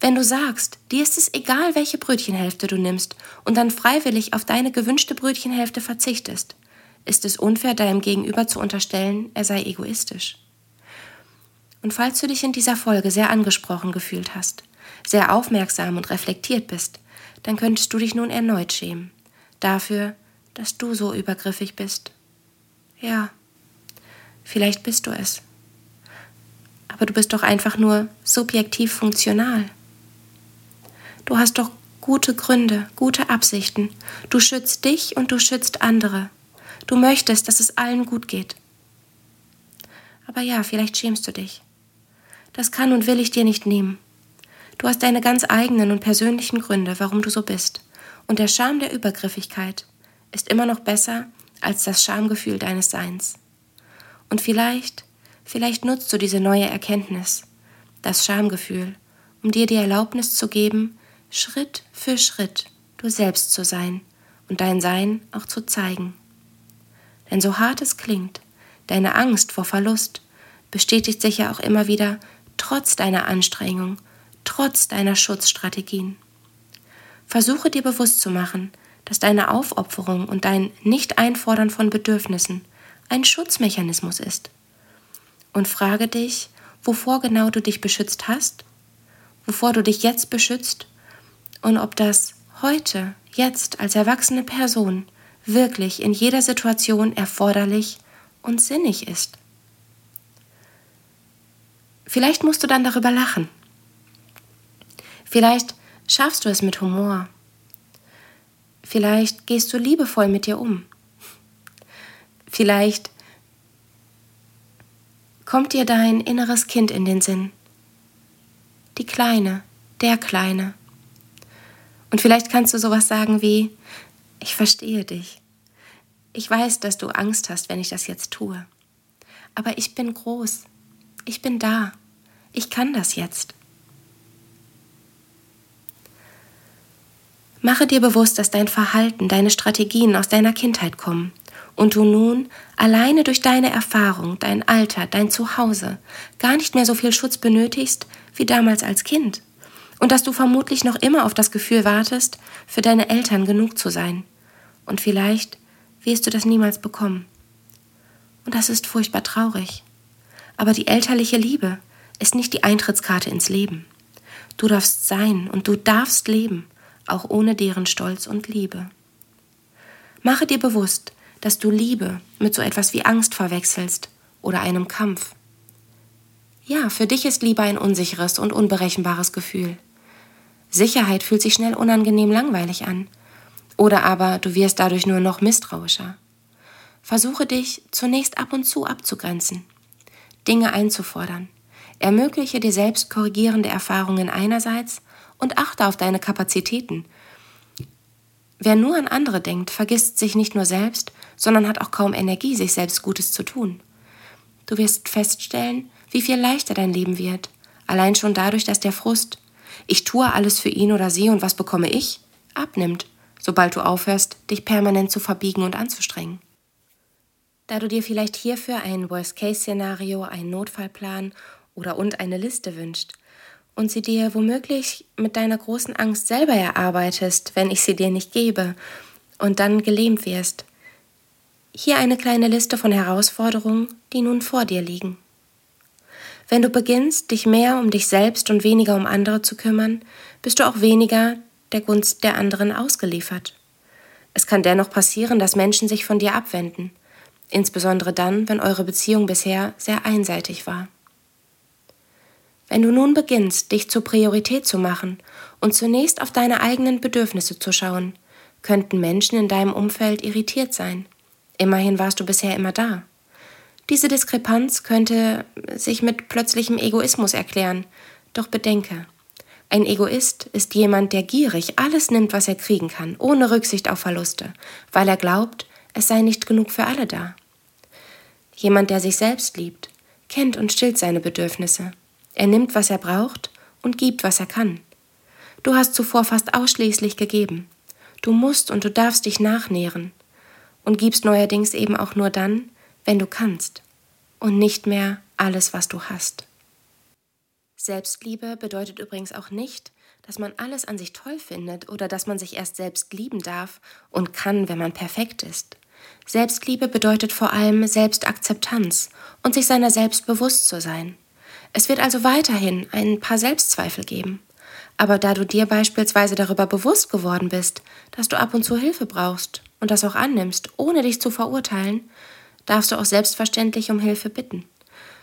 Wenn du sagst, dir ist es egal, welche Brötchenhälfte du nimmst und dann freiwillig auf deine gewünschte Brötchenhälfte verzichtest, ist es unfair, deinem Gegenüber zu unterstellen, er sei egoistisch. Und falls du dich in dieser Folge sehr angesprochen gefühlt hast, sehr aufmerksam und reflektiert bist, dann könntest du dich nun erneut schämen. Dafür, dass du so übergriffig bist. Ja, vielleicht bist du es. Aber du bist doch einfach nur subjektiv funktional. Du hast doch gute Gründe, gute Absichten. Du schützt dich und du schützt andere. Du möchtest, dass es allen gut geht. Aber ja, vielleicht schämst du dich. Das kann und will ich dir nicht nehmen. Du hast deine ganz eigenen und persönlichen Gründe, warum du so bist. Und der Scham der Übergriffigkeit ist immer noch besser als das Schamgefühl deines Seins. Und vielleicht, vielleicht nutzt du diese neue Erkenntnis, das Schamgefühl, um dir die Erlaubnis zu geben, Schritt für Schritt du selbst zu sein und dein Sein auch zu zeigen. Denn so hart es klingt, deine Angst vor Verlust bestätigt sich ja auch immer wieder trotz deiner Anstrengung, trotz deiner Schutzstrategien. Versuche dir bewusst zu machen, dass deine Aufopferung und dein Nicht-Einfordern von Bedürfnissen ein Schutzmechanismus ist. Und frage dich, wovor genau du dich beschützt hast, wovor du dich jetzt beschützt und ob das heute, jetzt als erwachsene Person wirklich in jeder Situation erforderlich und sinnig ist. Vielleicht musst du dann darüber lachen. Vielleicht schaffst du es mit Humor. Vielleicht gehst du liebevoll mit dir um. Vielleicht kommt dir dein inneres Kind in den Sinn. Die Kleine, der Kleine. Und vielleicht kannst du sowas sagen wie, ich verstehe dich. Ich weiß, dass du Angst hast, wenn ich das jetzt tue. Aber ich bin groß. Ich bin da. Ich kann das jetzt. Mache dir bewusst, dass dein Verhalten, deine Strategien aus deiner Kindheit kommen und du nun alleine durch deine Erfahrung, dein Alter, dein Zuhause gar nicht mehr so viel Schutz benötigst wie damals als Kind Und dass du vermutlich noch immer auf das Gefühl wartest, für deine Eltern genug zu sein. Und vielleicht wirst du das niemals bekommen. Und das ist furchtbar traurig. Aber die elterliche Liebe ist nicht die Eintrittskarte ins Leben. Du darfst sein und du darfst leben, auch ohne deren Stolz und Liebe. Mache dir bewusst, dass du Liebe mit so etwas wie Angst verwechselst oder einem Kampf. Ja, für dich ist Liebe ein unsicheres und unberechenbares Gefühl. Sicherheit fühlt sich schnell unangenehm langweilig an. Oder aber du wirst dadurch nur noch misstrauischer. Versuche dich zunächst ab und zu abzugrenzen, Dinge einzufordern. Ermögliche dir selbst korrigierende Erfahrungen einerseits und achte auf deine Kapazitäten. Wer nur an andere denkt, vergisst sich nicht nur selbst, sondern hat auch kaum Energie, sich selbst Gutes zu tun. Du wirst feststellen, wie viel leichter dein Leben wird, allein schon dadurch, dass der Frust, ich tue alles für ihn oder sie und was bekomme ich, abnimmt, sobald du aufhörst, dich permanent zu verbiegen und anzustrengen. Da du dir vielleicht hierfür ein Worst-Case-Szenario, einen Notfallplan oder und eine Liste wünscht und sie dir womöglich mit deiner großen Angst selber erarbeitest, wenn ich sie dir nicht gebe, und dann gelähmt wirst. Hier eine kleine Liste von Herausforderungen, die nun vor dir liegen. Wenn du beginnst, dich mehr um dich selbst und weniger um andere zu kümmern, bist du auch weniger der Gunst der anderen ausgeliefert. Es kann dennoch passieren, dass Menschen sich von dir abwenden, insbesondere dann, wenn eure Beziehung bisher sehr einseitig war. Wenn du nun beginnst, dich zur Priorität zu machen und zunächst auf deine eigenen Bedürfnisse zu schauen, könnten Menschen in deinem Umfeld irritiert sein. Immerhin warst du bisher immer da. Diese Diskrepanz könnte sich mit plötzlichem Egoismus erklären, doch bedenke, ein Egoist ist jemand, der gierig alles nimmt, was er kriegen kann, ohne Rücksicht auf Verluste, weil er glaubt, es sei nicht genug für alle da. Jemand, der sich selbst liebt, kennt und stillt seine Bedürfnisse. Er nimmt, was er braucht und gibt, was er kann. Du hast zuvor fast ausschließlich gegeben. Du musst und du darfst dich nachnähren und gibst neuerdings eben auch nur dann, wenn du kannst und nicht mehr alles, was du hast. Selbstliebe bedeutet übrigens auch nicht, dass man alles an sich toll findet oder dass man sich erst selbst lieben darf und kann, wenn man perfekt ist. Selbstliebe bedeutet vor allem Selbstakzeptanz und sich seiner selbst bewusst zu sein. Es wird also weiterhin ein paar Selbstzweifel geben. Aber da du dir beispielsweise darüber bewusst geworden bist, dass du ab und zu Hilfe brauchst und das auch annimmst, ohne dich zu verurteilen, darfst du auch selbstverständlich um Hilfe bitten.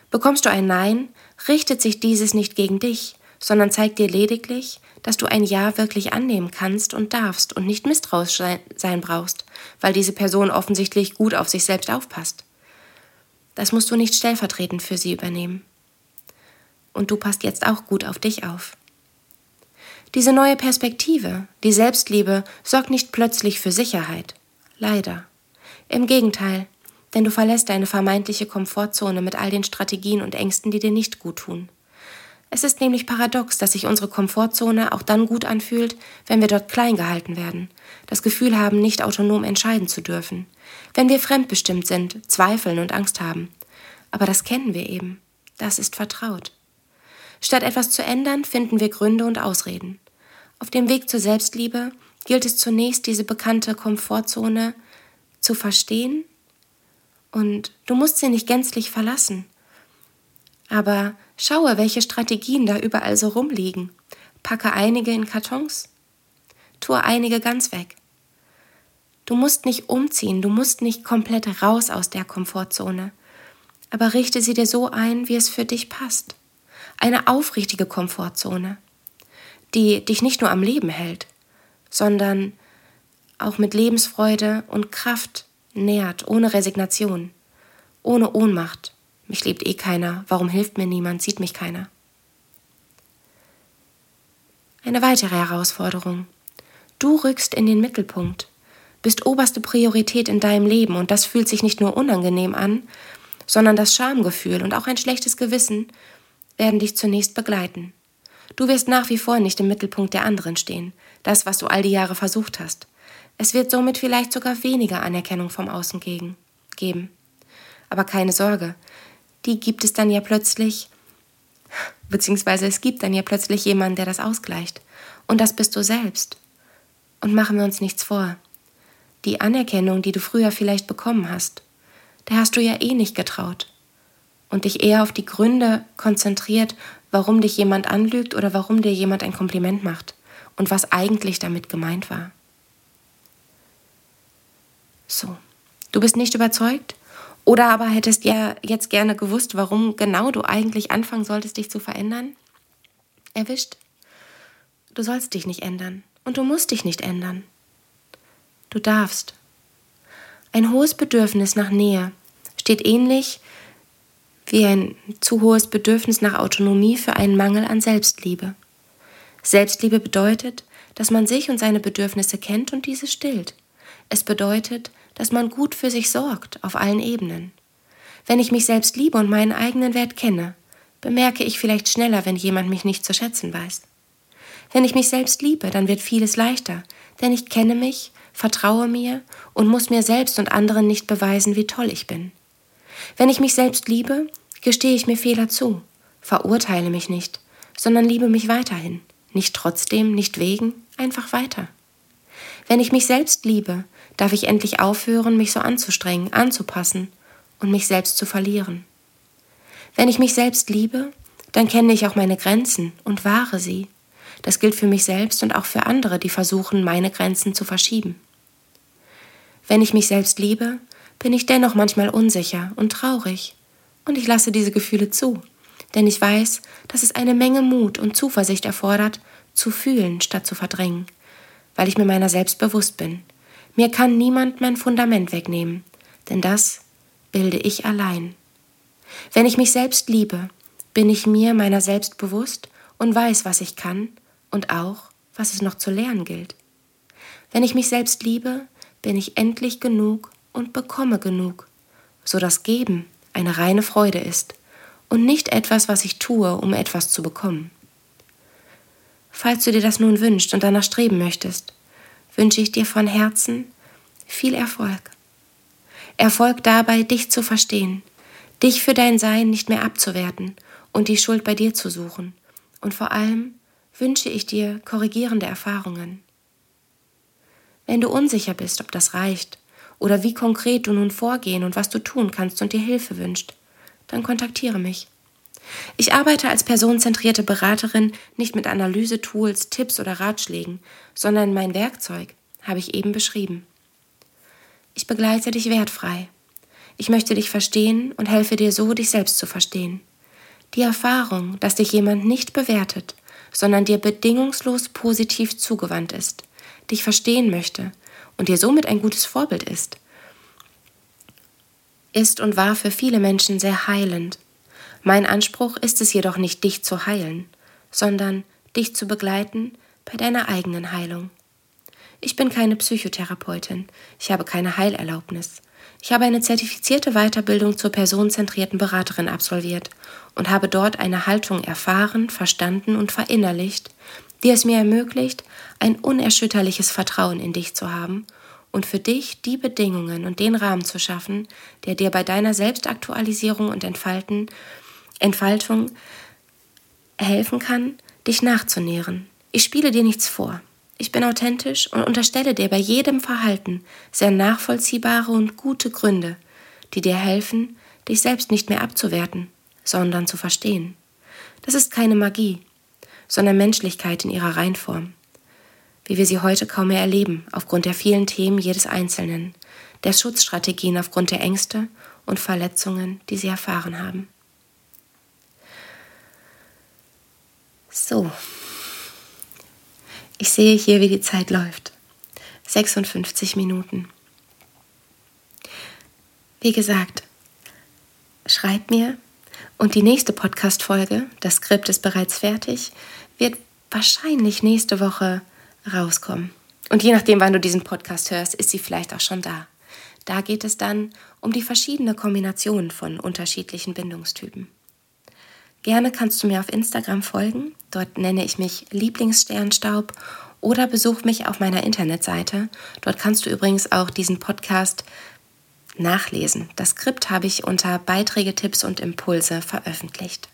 Bekommst du ein Nein, richtet sich dieses nicht gegen dich, sondern zeigt dir lediglich, dass du ein Ja wirklich annehmen kannst und darfst und nicht misstrauisch sein brauchst, weil diese Person offensichtlich gut auf sich selbst aufpasst. Das musst du nicht stellvertretend für sie übernehmen. Und du passt jetzt auch gut auf dich auf. Diese neue Perspektive, die Selbstliebe, sorgt nicht plötzlich für Sicherheit. Leider. Im Gegenteil, denn du verlässt deine vermeintliche Komfortzone mit all den Strategien und Ängsten, die dir nicht gut tun. Es ist nämlich paradox, dass sich unsere Komfortzone auch dann gut anfühlt, wenn wir dort klein gehalten werden, das Gefühl haben, nicht autonom entscheiden zu dürfen, wenn wir fremdbestimmt sind, zweifeln und Angst haben. Aber das kennen wir eben. Das ist vertraut. Statt etwas zu ändern, finden wir Gründe und Ausreden. Auf dem Weg zur Selbstliebe gilt es zunächst, diese bekannte Komfortzone zu verstehen und du musst sie nicht gänzlich verlassen. Aber schaue, welche Strategien da überall so rumliegen. Packe einige in Kartons, tue einige ganz weg. Du musst nicht umziehen, du musst nicht komplett raus aus der Komfortzone, aber richte sie dir so ein, wie es für dich passt. Eine aufrichtige Komfortzone, die dich nicht nur am Leben hält, sondern auch mit Lebensfreude und Kraft nährt, ohne Resignation, ohne Ohnmacht. Mich liebt eh keiner, warum hilft mir niemand, sieht mich keiner. Eine weitere Herausforderung. Du rückst in den Mittelpunkt, bist oberste Priorität in deinem Leben und das fühlt sich nicht nur unangenehm an, sondern das Schamgefühl und auch ein schlechtes Gewissen werden dich zunächst begleiten. Du wirst nach wie vor nicht im Mittelpunkt der anderen stehen, das, was du all die Jahre versucht hast. Es wird somit vielleicht sogar weniger Anerkennung vom Außen gegen, geben. Aber keine Sorge, die gibt es dann ja plötzlich, Beziehungsweise es gibt dann ja plötzlich jemanden, der das ausgleicht. Und das bist du selbst. Und machen wir uns nichts vor. Die Anerkennung, die du früher vielleicht bekommen hast, der hast du ja eh nicht getraut. Und dich eher auf die Gründe konzentriert, warum dich jemand anlügt oder warum dir jemand ein Kompliment macht und was eigentlich damit gemeint war. So, du bist nicht überzeugt? Oder aber hättest ja jetzt gerne gewusst, warum genau du eigentlich anfangen solltest, dich zu verändern? Erwischt. Du sollst dich nicht ändern und du musst dich nicht ändern. Du darfst. Ein hohes Bedürfnis nach Nähe steht ähnlich wie ein zu hohes Bedürfnis nach Autonomie für einen Mangel an Selbstliebe. Selbstliebe bedeutet, dass man sich und seine Bedürfnisse kennt und diese stillt. Es bedeutet, dass man gut für sich sorgt auf allen Ebenen. Wenn ich mich selbst liebe und meinen eigenen Wert kenne, bemerke ich vielleicht schneller, wenn jemand mich nicht zu schätzen weiß. Wenn ich mich selbst liebe, dann wird vieles leichter, denn ich kenne mich, vertraue mir und muss mir selbst und anderen nicht beweisen, wie toll ich bin. Wenn ich mich selbst liebe, gestehe ich mir Fehler zu, verurteile mich nicht, sondern liebe mich weiterhin, nicht trotzdem, nicht wegen, einfach weiter. Wenn ich mich selbst liebe, darf ich endlich aufhören, mich so anzustrengen, anzupassen und mich selbst zu verlieren. Wenn ich mich selbst liebe, dann kenne ich auch meine Grenzen und wahre sie. Das gilt für mich selbst und auch für andere, die versuchen, meine Grenzen zu verschieben. Wenn ich mich selbst liebe, bin ich dennoch manchmal unsicher und traurig. Und ich lasse diese Gefühle zu, denn ich weiß, dass es eine Menge Mut und Zuversicht erfordert, zu fühlen statt zu verdrängen, weil ich mir meiner selbst bewusst bin. Mir kann niemand mein Fundament wegnehmen, denn das bilde ich allein. Wenn ich mich selbst liebe, bin ich mir meiner selbst bewusst und weiß, was ich kann und auch, was es noch zu lernen gilt. Wenn ich mich selbst liebe, bin ich endlich genug und bekomme genug, so dass Geben eine reine Freude ist und nicht etwas, was ich tue, um etwas zu bekommen. Falls du dir das nun wünschst und danach streben möchtest, wünsche ich dir von Herzen viel Erfolg. Erfolg dabei, dich zu verstehen, dich für dein Sein nicht mehr abzuwerten und die Schuld bei dir zu suchen. Und vor allem wünsche ich dir korrigierende Erfahrungen. Wenn du unsicher bist, ob das reicht oder wie konkret du nun vorgehen und was du tun kannst und dir Hilfe wünscht, dann kontaktiere mich. Ich arbeite als personenzentrierte Beraterin nicht mit Analysetools, Tipps oder Ratschlägen, sondern mein Werkzeug habe ich eben beschrieben. Ich begleite dich wertfrei. Ich möchte dich verstehen und helfe dir so, dich selbst zu verstehen. Die Erfahrung, dass dich jemand nicht bewertet, sondern dir bedingungslos positiv zugewandt ist, dich verstehen möchte und dir somit ein gutes Vorbild ist, ist und war für viele Menschen sehr heilend. Mein Anspruch ist es jedoch nicht, dich zu heilen, sondern dich zu begleiten bei deiner eigenen Heilung. Ich bin keine Psychotherapeutin, ich habe keine Heilerlaubnis. Ich habe eine zertifizierte Weiterbildung zur personenzentrierten Beraterin absolviert und habe dort eine Haltung erfahren, verstanden und verinnerlicht, die es mir ermöglicht, ein unerschütterliches Vertrauen in dich zu haben und für dich die Bedingungen und den Rahmen zu schaffen, der dir bei deiner Selbstaktualisierung und Entfalten Entfaltung helfen kann, dich nachzunähren. Ich spiele dir nichts vor. Ich bin authentisch und unterstelle dir bei jedem Verhalten sehr nachvollziehbare und gute Gründe, die dir helfen, dich selbst nicht mehr abzuwerten, sondern zu verstehen. Das ist keine Magie, sondern Menschlichkeit in ihrer Reinform, wie wir sie heute kaum mehr erleben, aufgrund der vielen Themen jedes Einzelnen, der Schutzstrategien aufgrund der Ängste und Verletzungen, die sie erfahren haben. So. Ich sehe hier, wie die Zeit läuft. 56 Minuten. Wie gesagt, schreib mir und die nächste Podcast-Folge, das Skript ist bereits fertig, wird wahrscheinlich nächste Woche rauskommen. Und je nachdem, wann du diesen Podcast hörst, ist sie vielleicht auch schon da. Da geht es dann um die verschiedene Kombination von unterschiedlichen Bindungstypen. Gerne kannst du mir auf Instagram folgen. Dort nenne ich mich Lieblingssternstaub oder besuch mich auf meiner Internetseite. Dort kannst du übrigens auch diesen Podcast nachlesen. Das Skript habe ich unter Beiträge, Tipps und Impulse veröffentlicht.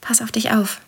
Pass auf dich auf.